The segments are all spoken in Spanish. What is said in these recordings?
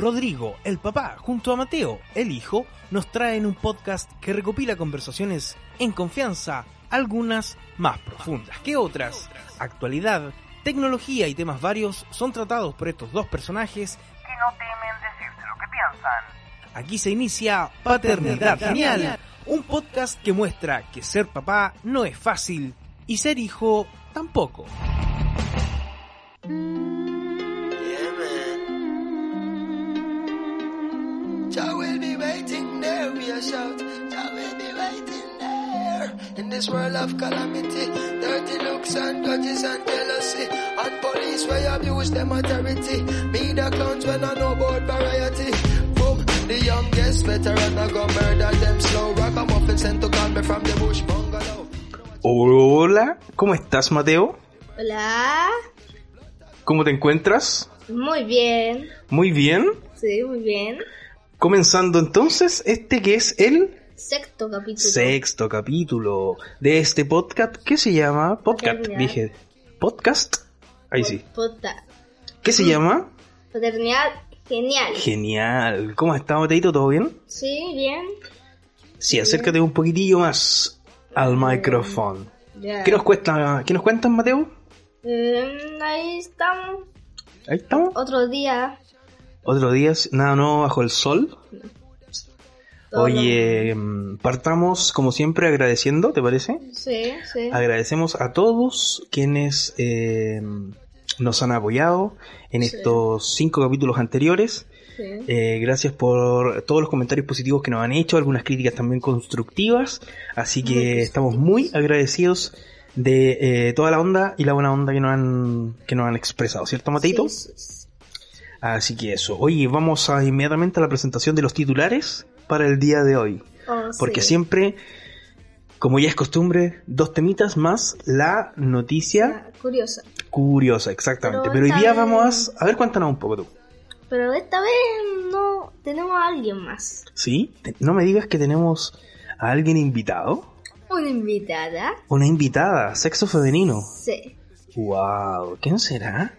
Rodrigo, el papá, junto a Mateo, el hijo, nos traen un podcast que recopila conversaciones en confianza, algunas más profundas que otras. Actualidad, tecnología y temas varios son tratados por estos dos personajes que no temen decirte lo que piensan. Aquí se inicia Paternidad Genial, un podcast que muestra que ser papá no es fácil y ser hijo tampoco. This world of calamity, dirty looks and grudges and jealousy. And police where abuse them authority. Me the clowns when I know about variety. Boom, the youngest veteran I go murder them slow. Rock a muffin sent to call me from the bush bungalow. Hola, ¿cómo estás Mateo? Hola. ¿Cómo te encuentras? Muy bien. Muy bien. Sí, muy bien. Comenzando entonces este que es el Sexto capítulo. sexto capítulo de este podcast que se llama podcast, dije podcast, ahí sí. ¿Qué se llama? Paternidad genial. Genial. ¿Cómo está Mateito? ¿Todo bien? Sí, bien. Sí, acércate un poquitillo más al micrófono. Ya. ¿Qué nos cuesta? ¿Qué nos cuentas, Mateo? Eh, ahí estamos. Ahí estamos. Otro día. Otro día, nada nuevo bajo el sol. Todo Oye, mm, partamos como siempre agradeciendo, ¿te parece? Sí, sí. Agradecemos a todos quienes eh, nos han apoyado en Sí. estos cinco capítulos anteriores. sí. Eh, gracias por todos los comentarios positivos que nos han hecho, algunas críticas también constructivas. Así que estamos muy agradecidos de eh, toda la onda y la buena onda que nos han, que nos han expresado, ¿cierto, Mateito? Sí. Así que eso. Oye, vamos a inmediatamente a la presentación de los titulares para el día de hoy. Oh, Porque sí. siempre, como ya es costumbre, dos temitas más la noticia Ah, Curiosa. curiosa, exactamente. Pero Pero, hoy día vez- vamos a... A ver, cuéntanos un poco tú. Pero esta vez no tenemos a alguien más. ¿Sí? No me digas que tenemos a alguien invitado. Una invitada. Una invitada, sexo femenino. Sí. Wow, ¿quién será?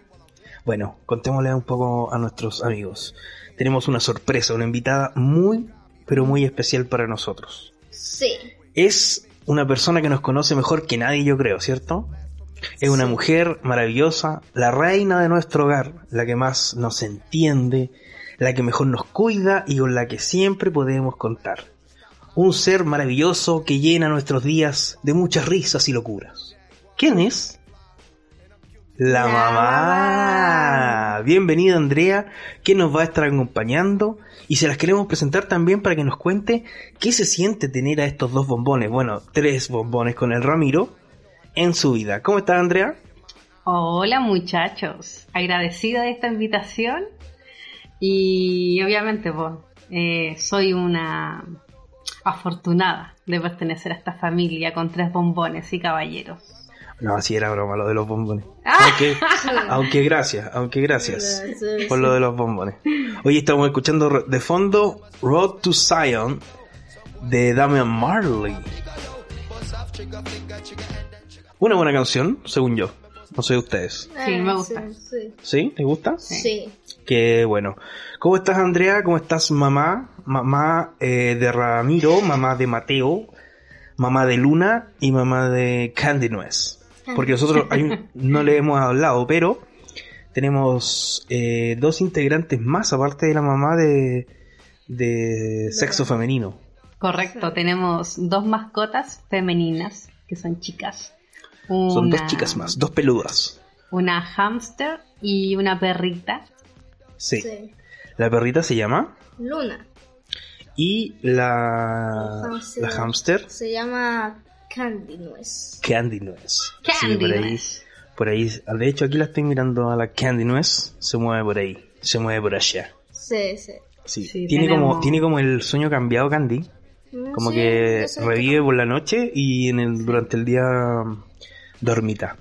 Bueno, contémosle un poco a nuestros amigos. Tenemos una sorpresa, una invitada muy, pero muy especial para nosotros. Sí. Es una persona que nos conoce mejor que nadie, yo creo, ¿cierto? Es una Sí. mujer maravillosa, la reina de nuestro hogar, la que más nos entiende, la que mejor nos cuida y con la que siempre podemos contar. Un ser maravilloso que llena nuestros días de muchas risas y locuras. ¿Quién es? La, La mamá. mamá. Bienvenida Andrea, que nos va a estar acompañando y se las queremos presentar también para que nos cuente qué se siente tener a estos dos bombones, bueno, tres bombones con el Ramiro en su vida. ¿Cómo estás Andrea? Hola muchachos, agradecida de esta invitación y obviamente pues, eh, soy una afortunada de pertenecer a esta familia con tres bombones y caballeros. No, así era broma lo de los bombones. Ah. Aunque, aunque gracias, aunque gracias Sí, por sí. lo de los bombones. Hoy estamos escuchando de fondo Road to Zion de Damian Marley. Una buena canción, según yo. No sé ustedes. Sí, me Ah, gusta. Sí, sí. ¿Sí? ¿Te gusta? Sí. Qué bueno. ¿Cómo estás, Andrea? ¿Cómo estás, mamá? Mamá eh, de Ramiro, mamá de Mateo, mamá de Luna y mamá de Candy Nuez. Porque nosotros hay no le hemos hablado, pero tenemos eh, dos integrantes más, aparte de la mamá de, de sexo femenino. Correcto, tenemos dos mascotas femeninas que son chicas. Son dos chicas más, dos peludas. Una hámster y una perrita. Sí. Sí. La perrita se llama Luna. y la, Hamster. la hamster Se llama Candy Nuez. Candy Nuez. Candy por ahí, Nuez. por ahí, de hecho aquí la estoy mirando a la Candy Nuez, se mueve por ahí, se mueve por allá. Sí, sí. Sí. Sí, tiene como tiene como el sueño cambiado Candy, como Sí, que revive por la noche y en el durante el día mm, dormita.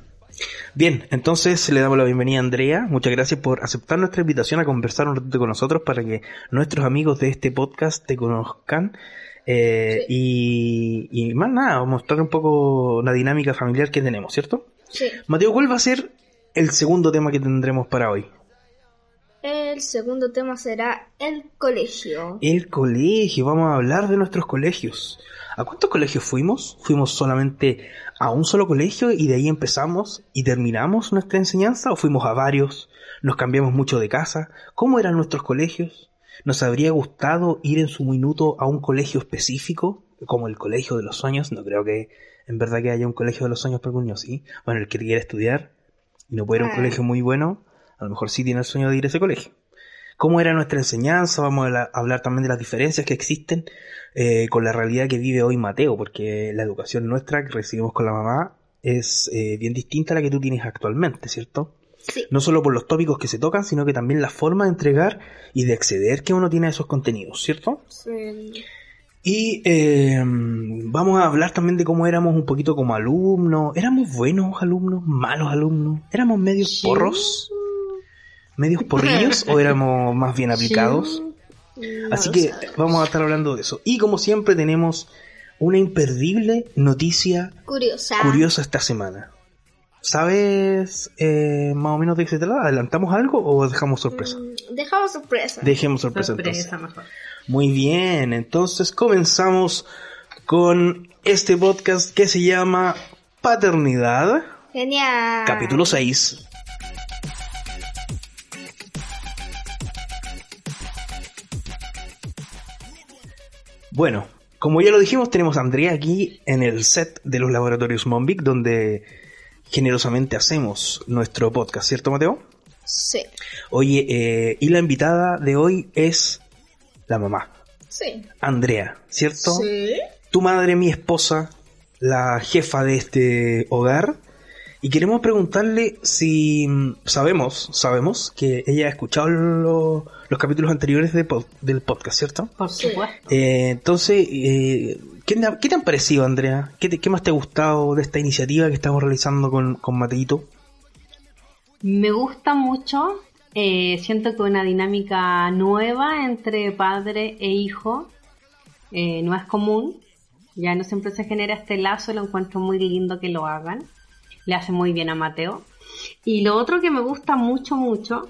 Bien, entonces le damos la bienvenida a Andrea. Muchas gracias por aceptar nuestra invitación a conversar un ratito con nosotros para que nuestros amigos de este podcast te conozcan. Eh, y, y más nada, mostrar un poco la dinámica familiar que tenemos, ¿cierto? Sí. Mateo, ¿cuál va a ser el segundo tema que tendremos para hoy? El segundo tema será el colegio. El colegio, vamos a hablar de nuestros colegios. ¿A cuántos colegios fuimos? ¿Fuimos solamente a un solo colegio y de ahí empezamos y terminamos nuestra enseñanza? ¿O fuimos a varios? ¿Nos cambiamos mucho de casa? ¿Cómo eran nuestros colegios? ¿Nos habría gustado ir en su minuto a un colegio específico, como el colegio de los sueños? No creo que en verdad que haya un colegio de los sueños para algún niño, ¿sí? Bueno, el que quiere estudiar y no puede ir a un Ah. colegio muy bueno, a lo mejor sí tiene el sueño de ir a ese colegio. ¿Cómo era nuestra enseñanza? Vamos a la- hablar también de las diferencias que existen eh, con la realidad que vive hoy Mateo, porque la educación nuestra que recibimos con la mamá es eh, bien distinta a la que tú tienes actualmente, ¿cierto? Sí. No solo por los tópicos que se tocan, sino que también la forma de entregar y de acceder que uno tiene a esos contenidos, ¿cierto? Sí. Y eh, vamos a hablar también de cómo éramos un poquito como alumnos. ¿Éramos buenos alumnos? ¿Malos alumnos? ¿Éramos medios Sí. porros? ¿Medios porrillos? ¿O éramos más bien aplicados? No Así que vamos a estar hablando de eso. Y como siempre tenemos una imperdible noticia Curiosa. curiosa esta semana. ¿Sabes eh, más o menos de qué se trata? ¿Adelantamos algo o dejamos sorpresa? Mm, Dejamos sorpresa. Dejemos sorpresa, entonces. Sorpresa mejor. Muy bien, entonces comenzamos con este podcast que se llama Paternidad, Genial. capítulo 6. Bueno, como ya lo dijimos, tenemos a Andrea aquí en el set de los laboratorios Monvic, donde generosamente hacemos nuestro podcast, ¿cierto, Mateo? Sí. Oye, eh, y la invitada de hoy es la mamá, Sí. Andrea, ¿cierto? Sí. Tu madre, mi esposa, la jefa de este hogar. Y queremos preguntarle si mm, sabemos, sabemos que ella ha escuchado lo- los capítulos anteriores de pod- del podcast, ¿cierto? Por supuesto. Eh, entonces, eh, ¿qué, te- han parecido, Andrea? ¿Qué, te- qué más te ha gustado de esta iniciativa que estamos realizando con, con Mateito? Me gusta mucho. eh, siento que una dinámica nueva entre padre e hijo eh, no es común. Ya no siempre se genera este lazo, lo encuentro muy lindo que lo hagan. Le hace muy bien a Mateo. Y lo otro que me gusta mucho, mucho,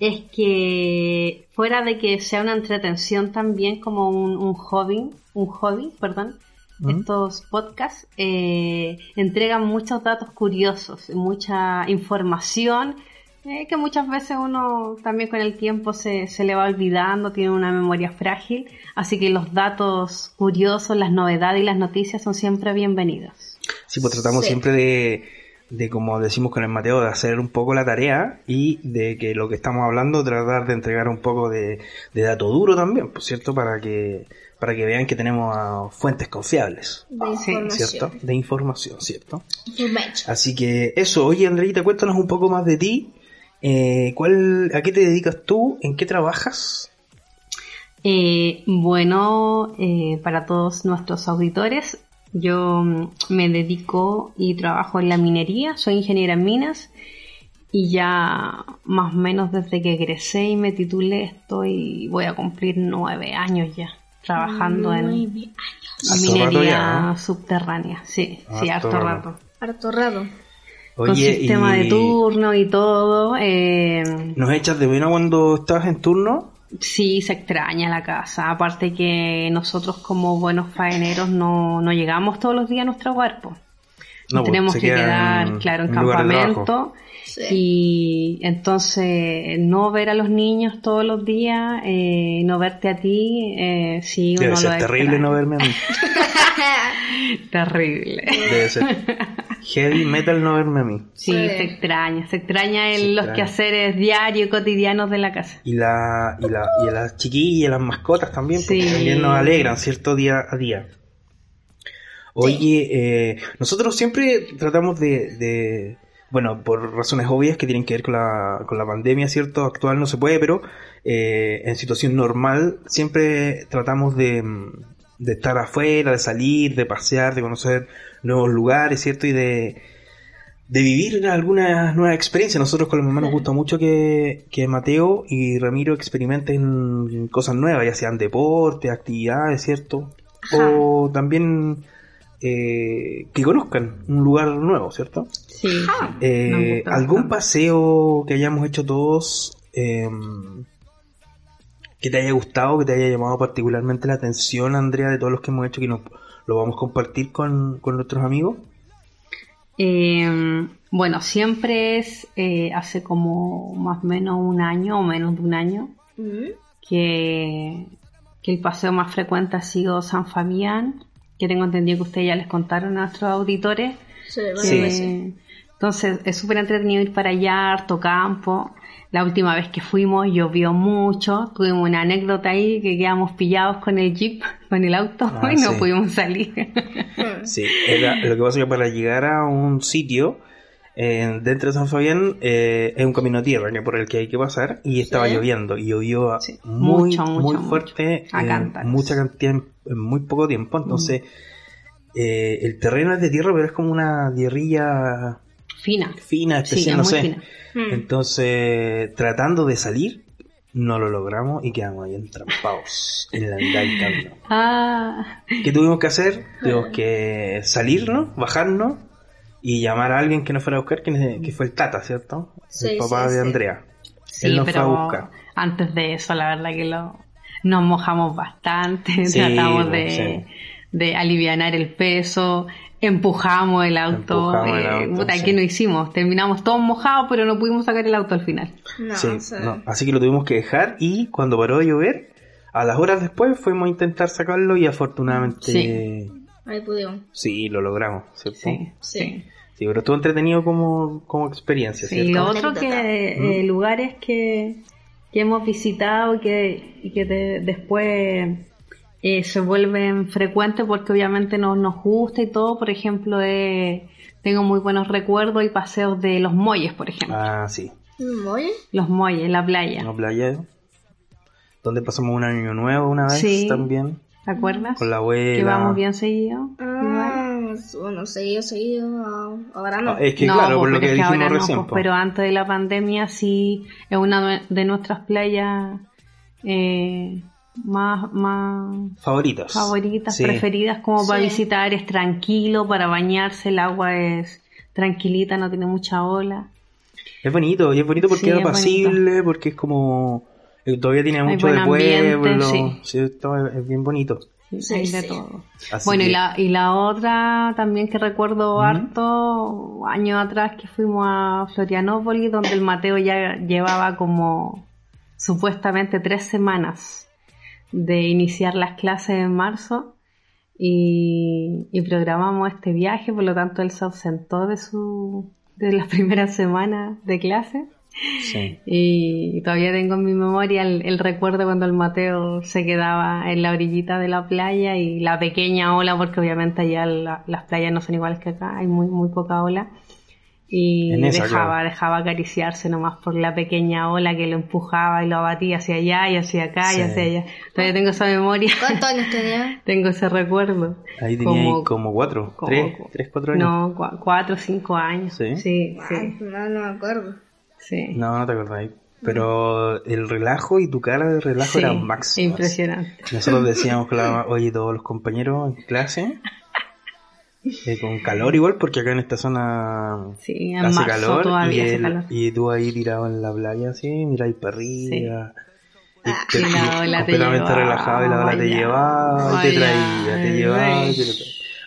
es que fuera de que sea una entretención también como un, un hobby, un hobby, perdón, ¿Mm? estos podcasts eh, entregan muchos datos curiosos, mucha información eh, que muchas veces uno también con el tiempo se, se le va olvidando, tiene una memoria frágil, así que los datos curiosos, las novedades y las noticias son siempre bienvenidos. Sí, pues tratamos Sí. siempre de, de, como decimos con el Mateo, de hacer un poco la tarea y de que lo que estamos hablando, tratar de entregar un poco de, de dato duro también, por cierto, para que, para que vean que tenemos ah, fuentes confiables, De Sí, información. ¿cierto? De información, ¿cierto? Information. Así que eso, oye Andreita, cuéntanos un poco más de ti. Eh, ¿cuál, ¿A qué te dedicas tú? ¿En qué trabajas? Eh, bueno, eh, para todos nuestros auditores, yo mm, me dedico y trabajo en la minería, soy ingeniera en minas y ya más o menos desde que egresé y me titulé estoy, voy a cumplir nueve años ya trabajando en Nueve Harto minería subterránea, sí, sí, Harto harto rato. Harto rato. Con sistema de turno y todo. eh, ¿Nos echas de menos cuando estás en turno? Sí, se extraña la casa. Aparte que nosotros como buenos faeneros no, no llegamos todos los días a nuestro hogar. po. No, pues, tenemos que queda quedar, en- claro, en campamento. Sí. Y entonces no ver a los niños todos los días, eh, no verte a ti, eh, sí, Debe uno ser lo terrible extraña. no verme a mí. Terrible. Debe ser heavy metal no verme a mí. Sí, Sí. se extraña, se extraña Se los extraña. quehaceres diarios, cotidianos de la casa. Y, la, y, la, y a las chiquillas, las mascotas también, porque Sí. también nos alegran, ¿cierto? Día a día. Oye, eh, nosotros siempre tratamos de, de, bueno, por razones obvias que tienen que ver con la, con la pandemia, ¿cierto? Actual no se puede, pero eh, en situación normal siempre tratamos de, mm, de estar afuera, de salir, de pasear, de conocer nuevos lugares, ¿cierto? Y de, de vivir algunas nuevas experiencias. Nosotros con la mamá nos gusta mucho que, que Mateo y Ramiro experimenten cosas nuevas, ya sean deportes, actividades, ¿cierto? O también eh, que conozcan un lugar nuevo, ¿cierto? Sí, Eh, ¿Algún paseo que hayamos hecho todos em, que te haya gustado, que te haya llamado particularmente la atención, Andrea, de todos los que hemos hecho, que nos, lo vamos a compartir con, con nuestros amigos? Eh, bueno, siempre es eh, hace como más o menos un año o menos de un año Mm. que, que el paseo más frecuente ha sido San Fabián, que tengo entendido que ustedes ya les contaron a nuestros auditores. Sí, que-. Entonces es súper entretenido ir para allá, harto campo. La última vez que fuimos llovió mucho, tuvimos una anécdota ahí que quedamos pillados con el jeep, con el auto Ah, y no sí. pudimos salir. Sí, era- lo que pasa es que para llegar a un sitio eh, dentro de San Fabián eh, es un camino a tierra que por el que hay que pasar y estaba Sí. lloviendo y llovió Sí, muy, mucho, mucho, muy mucho. fuerte, cántaros. mucha cantidad en, en muy poco tiempo. Entonces, eh, el terreno es de tierra, pero es como una tierrilla Fina. fina, especial, es no sé. fina. Mm. Entonces, tratando de salir, no lo logramos y quedamos ahí entrampados en la mitad del camino. Ah, ¿Qué tuvimos que hacer? Tuvimos que salirnos, bajarnos y llamar a alguien que nos fuera a buscar, que, que fue el Tata, ¿cierto? Sí, el papá sí, de sí. Andrea. sí, Él nos pero fue a buscar. antes de eso, la verdad que lo, nos mojamos bastante, Sí, tratamos pues, de, sí. de alivianar el peso, empujamos el auto, Empujamos el eh, auto, puta, sí. ¿qué no hicimos? Terminamos todos mojados, pero no pudimos sacar el auto al final. No, Sí, o sea, no. Así que lo tuvimos que dejar y cuando paró de llover, a las horas después fuimos a intentar sacarlo y afortunadamente Sí. ahí pudimos. sí, lo logramos, ¿cierto? Sí, Sí. sí. Sí, pero estuvo entretenido como, como experiencia, Sí, ¿cierto? lo otro que eh, lugares que, que hemos visitado que, y que de- después eh, se vuelven frecuentes porque obviamente nos, nos gusta y todo, por ejemplo, eh, tengo muy buenos recuerdos y paseos de los muelles, por ejemplo. Ah, sí. Mm, Oye, Los muelles, la playa. Una playa donde pasamos un año nuevo una vez Sí. también, ¿Te acuerdas? con la abuela. Que vamos bien seguido. ah, bueno, seguido, seguido, ah, ahora no. Ah, es que no, claro, pues, por lo que es que dijimos ahora no, recién. pues, pero antes de la pandemia sí es una de nuestras playas eh, más, más Favoritas. favoritas, Sí. preferidas como para visitar, es tranquilo, para bañarse el agua es tranquilita, no tiene mucha ola. Es bonito, y es bonito porque Sí, es apacible, porque es como... eh, Todavía tiene mucho de ambiente, pueblo. sí. sí, todo es es bien bonito. Sí, de sí. todo. Así Bueno, y la, y la otra también que recuerdo harto, años atrás que fuimos a Florianópolis, donde el Mateo ya llevaba como supuestamente tres semanas de iniciar las clases en marzo y, y programamos este viaje, por lo tanto él se ausentó de su de las primeras semanas de clase Sí. y todavía tengo en mi memoria el, el recuerdo cuando el Mateo se quedaba en la orillita de la playa y la pequeña ola, porque obviamente allá la- las playas no son iguales que acá, hay muy, muy poca ola. Y esa, dejaba, claro. dejaba acariciarse nomás por la pequeña ola que lo empujaba y lo abatía hacia allá y hacia acá Sí. y hacia allá. Todavía tengo esa memoria, ¿Cuántos años tenía? tengo ese recuerdo. Ahí tenía ahí Como- como cuatro, como- tres, tres, cuatro años. No, cua- cuatro o cinco años. ¿Sí? sí, no, no me acuerdo. sí. No, no te acordás. Pero el relajo y tu cara de relajo Sí, era máximo. impresionante. Nosotros decíamos que la, oye, todos los compañeros en clase, eh, con calor igual, porque acá en esta zona Sí, en hace marzo calor, todavía y, hace el- calor. y tú ahí tirado en la playa así, miráis para arriba. Y te- Y la te completamente llevaba, relajado y la ola te llevaba te traía, te llevaba te traía.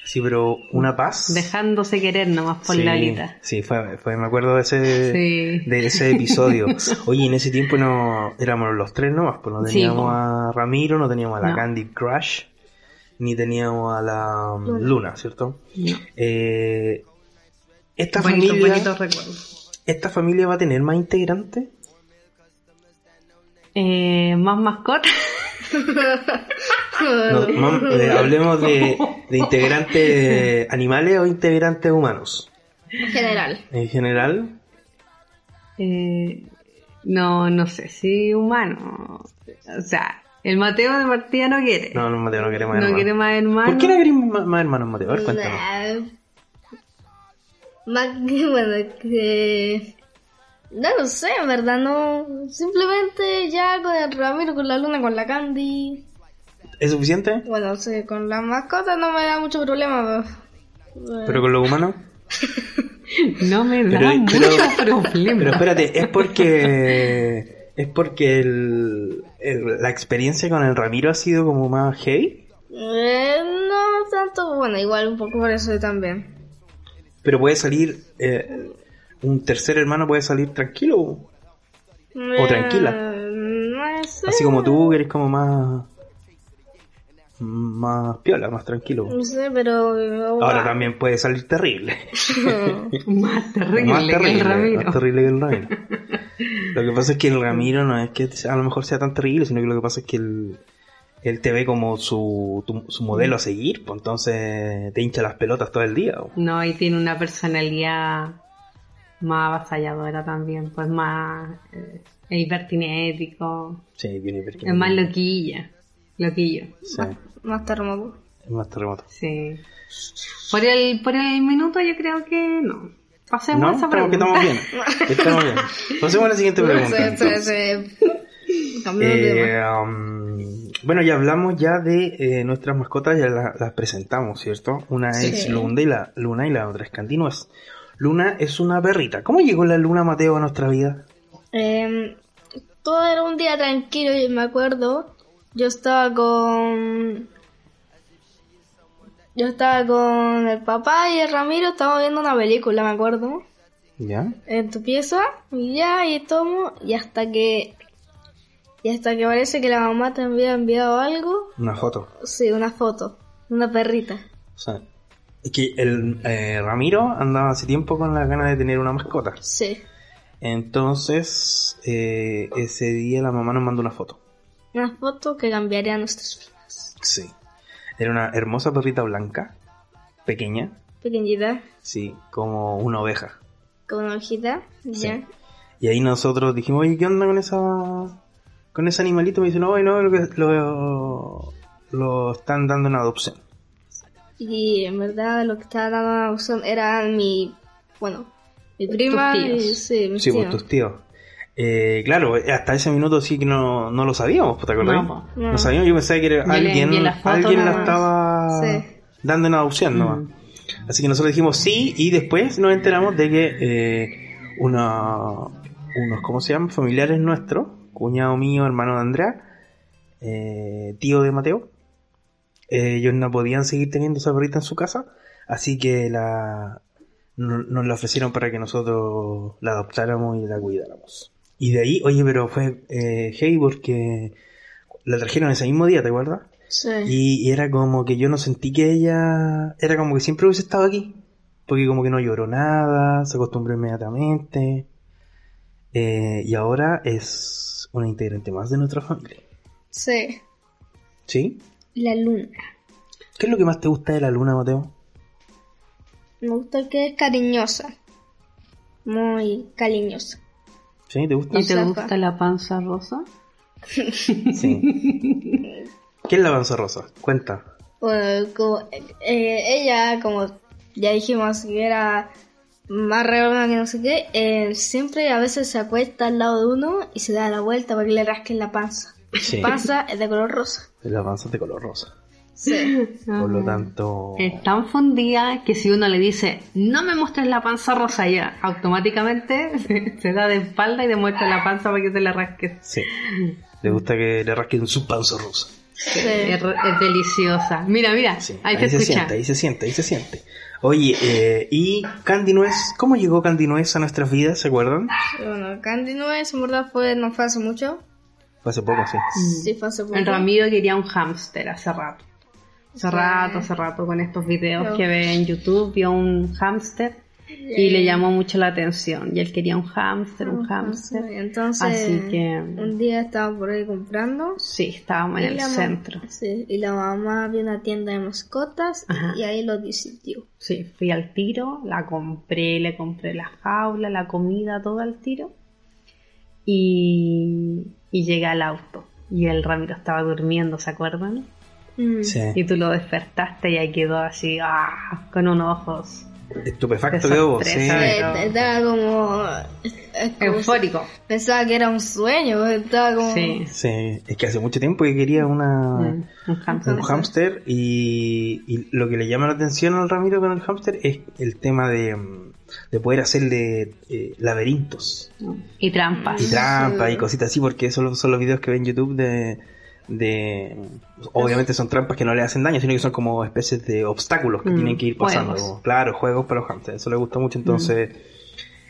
Sí, pero una paz. Dejándose querer nomás por sí, la alita. Sí, fue, fue, me acuerdo de ese, Sí. de ese episodio. Oye, en ese tiempo no éramos los tres nomás, pues no Sí, teníamos po. a Ramiro, no teníamos a la No. Candy Crush, ni teníamos a la um, Luna, ¿cierto? No. Eh, esta Bonito, familia, bonito esta familia va a tener más integrantes. Eh, ¿Más mascotas? No, mam- eh, hablemos de, de integrantes animales o integrantes humanos. En general. En general, Eh, no, no sé si humano. O sea, el Mateo de partida no quiere. no, no, Mateo, no queremos No hermanos. quiere más hermanos. ¿Por qué no queremos más, más hermanos, Mateo? A ver, cuéntanos. Nah. Más que, bueno, que... No lo sé, en verdad, no. Simplemente ya con el Ramiro, con la Luna, con la Candy. ¿Es suficiente? Bueno, sí, con las mascotas no me da mucho problema. pero- ¿Pero con los humanos? No me da Pero- mucho pero- problema. Pero espérate, ¿es porque ¿Es porque el, el- la experiencia con el Ramiro ha sido como más heavy? Eh, no tanto, bueno, igual un poco por eso también. Pero puede salir, eh, un tercer hermano puede salir tranquilo. O tranquila. Eh, no sé. Así como tú, que eres como más... Más piola, más tranquilo. No sé, pero... Ahora también puede salir terrible. Más terrible, más que terrible, el Ramiro. más terrible que el Ramiro. Lo que pasa es que el Ramiro no es que a lo mejor sea tan terrible, sino que lo que pasa es que él, él te ve como su, tu- su modelo a seguir, pues entonces te hincha las pelotas todo el día. po. No, y tiene una personalidad más avasalladora también, pues más eh, es hipertinético, Sí, tiene es más loquilla, loquillo, Sí, Más terremoto. es más terremoto. sí. Por el, por el minuto yo creo que no. Pasemos No, a esa estamos, que pregunta. estamos bien. Estamos bien. Pasemos a la siguiente pregunta. Eh, um, bueno, ya hablamos ya de eh, nuestras mascotas, ya la- las presentamos, ¿cierto? Una es Sí. Luna y, la, Luna y la otra es Cantinues. Luna es una perrita. ¿Cómo llegó la Luna Mateo a nuestra vida? Em, todo era un día tranquilo y me acuerdo. Yo estaba con. Yo estaba con el papá y el Ramiro, estábamos viendo una película, me acuerdo. ¿Ya? En tu pieza, y ya, y tomo, y hasta que. Y hasta que parece que la mamá te había enviado algo. Una foto. Sí, una foto. Una perrita. O sea, es que el eh, Ramiro andaba hace tiempo con la ganas de tener una mascota. Sí. Entonces, eh, ese día la mamá nos mandó una foto. Una foto que cambiaría nuestras vidas. Sí. Era una hermosa perrita blanca, pequeña, Pequeñita, sí, como una oveja. con una hojita. Ya. Y ahí nosotros dijimos, oye, ¿qué onda con esa con ese animalito? Me dicen, no, no, lo, lo, lo están dando en adopción. Y en verdad lo que estaba dando a adopción era mi, bueno, mi prima y sí, mis Sí, pues tíos. tus tíos. Eh, claro, hasta ese minuto sí que no, no lo sabíamos, ¿te acordás? No. No, sabíamos, yo pensaba que era alguien, alguien la estaba Sí. dando en adopción, ¿no? Mm. Así que nosotros dijimos sí y después nos enteramos de que eh, una, unos, ¿cómo se llaman? Familiares nuestros, cuñado mío, hermano de Andrea, eh, tío de Mateo, eh, ellos no podían seguir teniendo esa perrita en su casa, así que la, no- nos la ofrecieron para que nosotros la adoptáramos y la cuidáramos. Y de ahí, oye, pero fue eh, heavy porque la trajeron ese mismo día, ¿te acuerdas? Sí. Y, y era como que yo no sentí que ella. Era como que siempre hubiese estado aquí. Porque como que no lloró nada, se acostumbró inmediatamente. Eh, y ahora es una integrante más de nuestra familia. Sí. ¿Sí? La luna. ¿Qué es lo que más te gusta de la luna, Mateo? Me gusta que es cariñosa. Muy cariñosa. ¿Sí? ¿Te gusta? ¿Y te gusta la panza rosa? Sí. ¿Qué es la panza rosa? Cuenta. Bueno, como, eh, ella, como ya dijimos, que era más redonda que no sé qué, eh, siempre a veces se acuesta al lado de uno y se da la vuelta para que le rasquen la panza. Sí. Su panza es de color rosa. La panza es de color rosa. Sí. Por lo tanto. Es tan fundida que si uno le dice, no me muestres la panza rosa ya, automáticamente se, se da de espalda y demuestra la panza para que se la rasques. Sí. Le gusta que le rasquen su panza rosa. Sí. Es, deliciosa. Mira, mira, Sí, ahí, se, escucha. siente, ahí se siente, ahí se siente. Oye, eh, ¿y Candy Nuez? ¿Cómo llegó Candy Nuez a nuestras vidas? ¿Se acuerdan? Bueno, Candy Nuez, en verdad, fue, no fue hace mucho. Fue hace poco, sí. Sí, fue hace poco. El Ramiro quería un hámster hace rato. Hace rato, hace rato con estos videos Pero- que ve en YouTube, vio un hámster y le llamó mucho la atención. Y él quería un hámster, un hámster. Entonces, Así que un día estaba por ahí comprando. sí, estábamos en el centro. Sí, y la mamá vio una tienda de mascotas Ajá. y ahí lo decidió. Sí, fui al tiro, la compré, le compré la jaula, la comida, todo al tiro. Y, y llegué al auto. Y el Ramiro estaba durmiendo, ¿se acuerdan? Mm. Sí. Y tú lo despertaste y ahí quedó así, ah, con unos ojos Estupefacto De quedó vos, sí. Eh, Estaba como, eufórico. Pensaba que era un sueño, estaba como... Sí, Sí, es que hace mucho tiempo que quería una, Mm, un hámster. un hámster y, y lo que le llama la atención al Ramiro con el hámster es el tema de, mm, de poder hacerle eh, laberintos Y trampas. y trampas y cositas así, porque esos son los videos que ven en YouTube de, de... Obviamente son trampas que no le hacen daño, sino que son como especies de obstáculos que Mm, tienen que ir pasando. juegos. claro, juegos para los hamsters, eso le gusta mucho, entonces...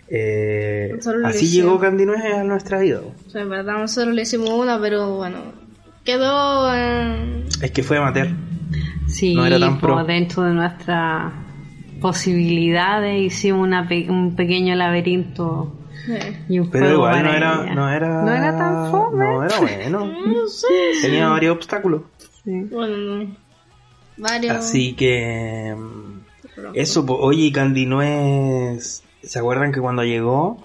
eh, así hicimos. llegó Candy Nuez a nuestra vida. O sea, en verdad nosotros le hicimos una, pero bueno, quedó en... Es que fue amateur. Sí, No era tan pro. dentro de nuestras posibilidades hicimos una pe- un pequeño laberinto eh, y un Pero juego igual no era, no era... No era tan fome. No era bueno. no sé. Tenía varios obstáculos. Sí. Bueno, no. varios... Así que... mm, Eso, oye, Candy Nuez... ¿Se acuerdan que cuando llegó...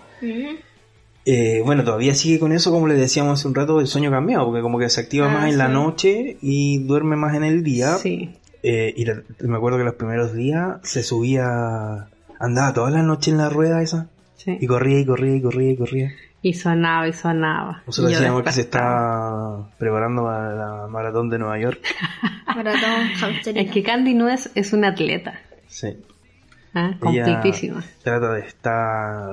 Eh, bueno, todavía sigue con eso, como le decíamos hace un rato, el sueño cambiado, porque como que se activa Ah, más en la noche y duerme más en el día. Sí. Eh, y la- me acuerdo que los primeros días se subía, andaba toda la noche en la rueda esa, sí. y corría y corría y corría y corría. Y sonaba y sonaba. Nosotros Y decíamos que se está preparando para la maratón de Nueva York. Maratón. Es que Candy Nuez es una atleta. Sí. ¿ah? Ella Completísima. trata de estar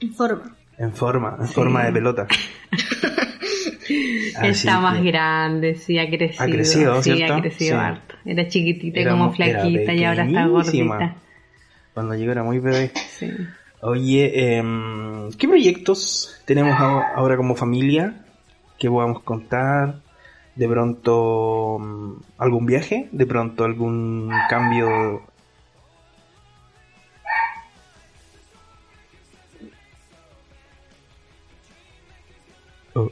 En forma. en forma, en forma de pelota. Está más grande, sí, ha crecido. Ha crecido, sí, ¿cierto? ha crecido Sí. harto. Era chiquitita Era como flaquita y ahora está gordita. Cuando llegó era muy bebé. Sí. Oye, em, ¿qué proyectos tenemos ahora como familia que podamos contar? De pronto mm, algún viaje, de pronto algún cambio. Oh,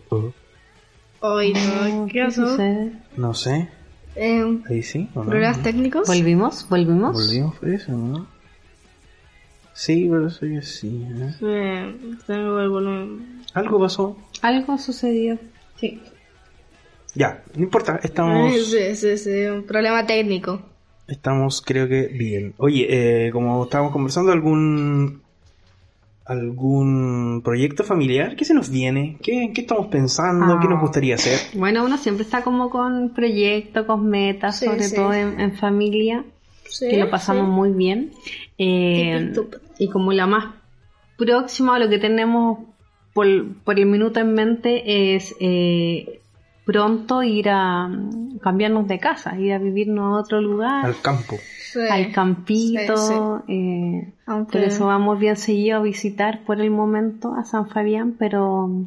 oh, no, ¿qué pasó? sucede? no sé, Eh, ahí sí, ¿o no? ¿Problemas técnicos? ¿Volvimos? ¿Volvimos? Volvimos por eso, ¿no? Sí, pero soy así. ¿eh? Eh, tengo el volumen. Algo pasó. Algo sucedió. Sí. Ya, no importa, estamos. Sí, sí, sí, un problema técnico. Estamos, creo que bien. Oye, eh, como estábamos conversando, algún algún proyecto familiar, ¿qué se nos viene? ¿Qué, qué estamos pensando? ¿Qué nos gustaría hacer? Bueno, uno siempre está como con proyectos, con metas, Sí, sobre sí. todo en, en familia, Sí, que lo pasamos sí. muy bien. Eh, y como la más próxima, lo que tenemos por, por el minuto en mente es eh, pronto ir a mm, cambiarnos de casa, ir a vivirnos a otro lugar, Al campo. Sí. al campito. Sí, eh, Aunque... por eso vamos bien seguido a visitar por el momento a San Fabián, pero mm,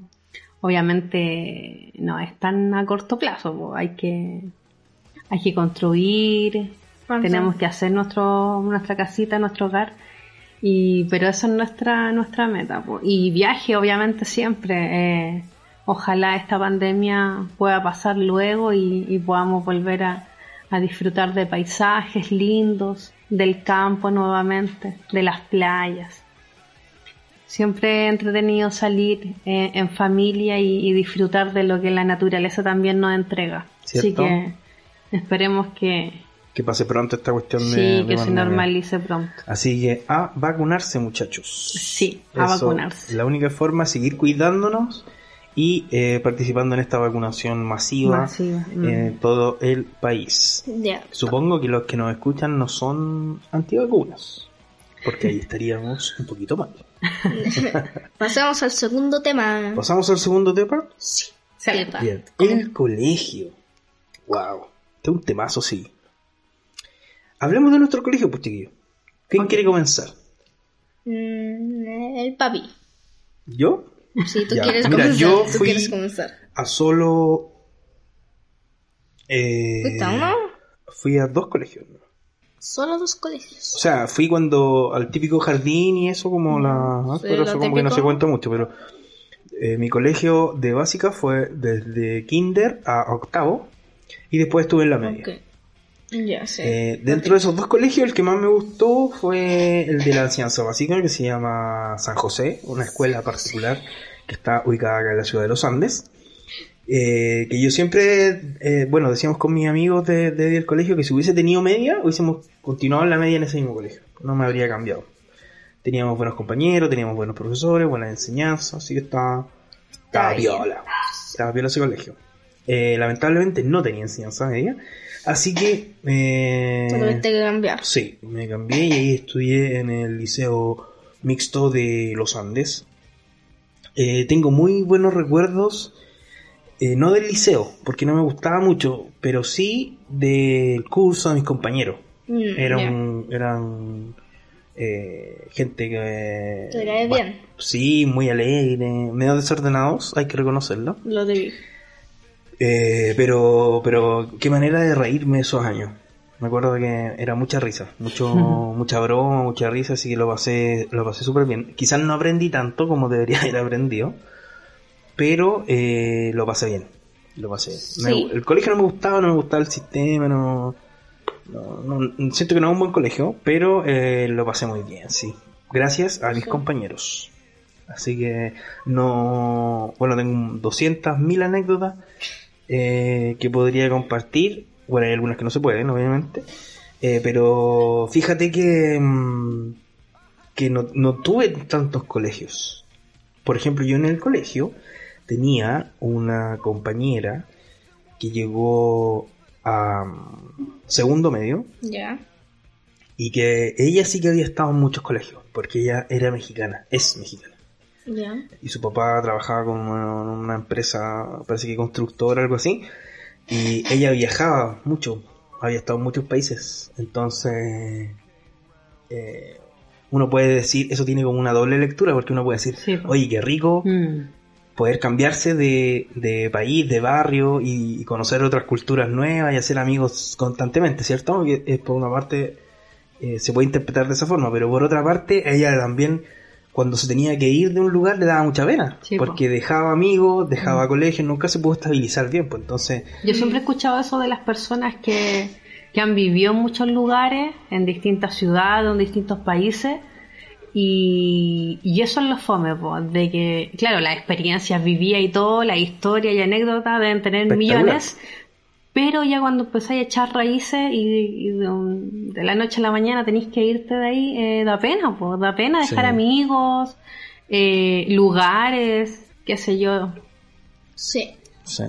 obviamente no es tan a corto plazo, hay que hay que construir, Tenemos que hacer nuestro nuestra casita, nuestro hogar. Y pero esa es nuestra nuestra meta, po. y viaje obviamente siempre. eh, ojalá esta pandemia pueda pasar luego y, y podamos volver a, a disfrutar de paisajes lindos, del campo nuevamente, de las playas. Siempre he entretenido salir eh, en familia y, y disfrutar de lo que la naturaleza también nos entrega. Así que esperemos que, Que pase pronto esta cuestión de. sí, de que se normalice pronto. Así que a vacunarse, muchachos. Sí, a Eso, vacunarse. La única forma es seguir cuidándonos y eh, participando en esta vacunación masiva, Masiva, mm. en todo el país. Ya. Supongo que los que nos escuchan no son antivacunas, porque ahí estaríamos un poquito mal. Pasamos al segundo tema. ¿Pasamos al segundo tema? Sí. Sí. Bien. El colegio. Wow. Este es un temazo, sí. Hablemos de nuestro colegio, pues, chiquillo. ¿Quién quiere comenzar? Mm, el papi. ¿Yo? Si tú Ya, quieres mira, comenzar, yo tú fui- quieres comenzar. A solo... Eh, ¿Fuiste a uno? Fui a dos colegios. Solo dos O colegios. sea, fui cuando al típico jardín y eso como la... ¿ah? Sí, pero eso como que no se cuenta mucho, pero... eh, mi colegio de básica fue desde kinder a octavo y después estuve en la media. Ok. Ya sé. Eh, dentro de esos dos colegios, el que más me gustó fue el de la enseñanza básica, que se llama San José, una escuela particular que está ubicada acá en la ciudad de los Andes. Eh, que yo siempre, eh, bueno, decíamos con mis amigos de, de- del colegio que si hubiese tenido media, hubiésemos continuado en la media en ese mismo colegio. No me habría cambiado. Teníamos buenos compañeros, teníamos buenos profesores, buenas enseñanzas, así que estaba, estaba piola. Estaba piola ese colegio. Eh, lamentablemente no tenía enseñanza media, así que... eh, Te tuviste que cambiar. Sí, me cambié y ahí estudié en el liceo mixto de los Andes. Eh, tengo muy buenos recuerdos, eh, no del liceo, porque no me gustaba mucho, pero sí del curso de mis compañeros. Mm, Eran, eran eh, gente que... Bueno, bien. Sí, muy alegre, medio desordenados, hay que reconocerlo. ya. Lo de Eh, pero, pero qué manera de reírme esos años. Me acuerdo que era mucha risa, mucho, mucha broma, mucha risa, así que lo pasé, lo pasé súper bien. Quizás no aprendí tanto como debería haber aprendido, pero eh, lo pasé bien. Lo pasé. Me- Sí. el colegio no me gustaba, no me gustaba el sistema, no, no, no- siento que no es un buen colegio, pero eh, lo pasé muy bien, sí. Gracias a mis Sí. compañeros. Así que no, bueno, tengo 200.000 anécdotas eh, que podría compartir. Bueno, hay algunas que no se pueden, obviamente. Eh, pero fíjate que, mm, que no, no tuve tantos colegios. Por ejemplo, yo en el colegio tenía una compañera que llegó a mm, segundo medio Ya. y que ella sí que había estado en muchos colegios, porque ella era mexicana, es mexicana Y su papá trabajaba con una, una empresa, parece que constructora, algo así, y ella viajaba mucho, había estado en muchos países, entonces eh, uno puede decir, eso tiene como una doble lectura, porque uno puede decir, Sí, oye, qué rico Mm. poder cambiarse de, de país, de barrio y, conocer otras culturas nuevas y hacer amigos constantemente, ¿cierto? Que es por una parte eh, se puede interpretar de esa forma, pero por otra parte ella también cuando se tenía que ir de un lugar le daba mucha pena, Sí, po. porque dejaba amigos, dejaba colegio, nunca se pudo estabilizar bien, pues entonces Yo siempre he escuchado eso de las personas que, que han vivido en muchos lugares, en distintas ciudades, en distintos países, y, y eso es lo fome, po, de que, claro, las experiencias vividas y todo, la historia y anécdotas deben tener millones, pero ya cuando empezáis a echar raíces y, y de, un- de la noche a la mañana tenéis que irte de ahí, eh, da pena, pues, da pena dejar Sí. amigos, eh, lugares, qué sé yo. Sí. Sí.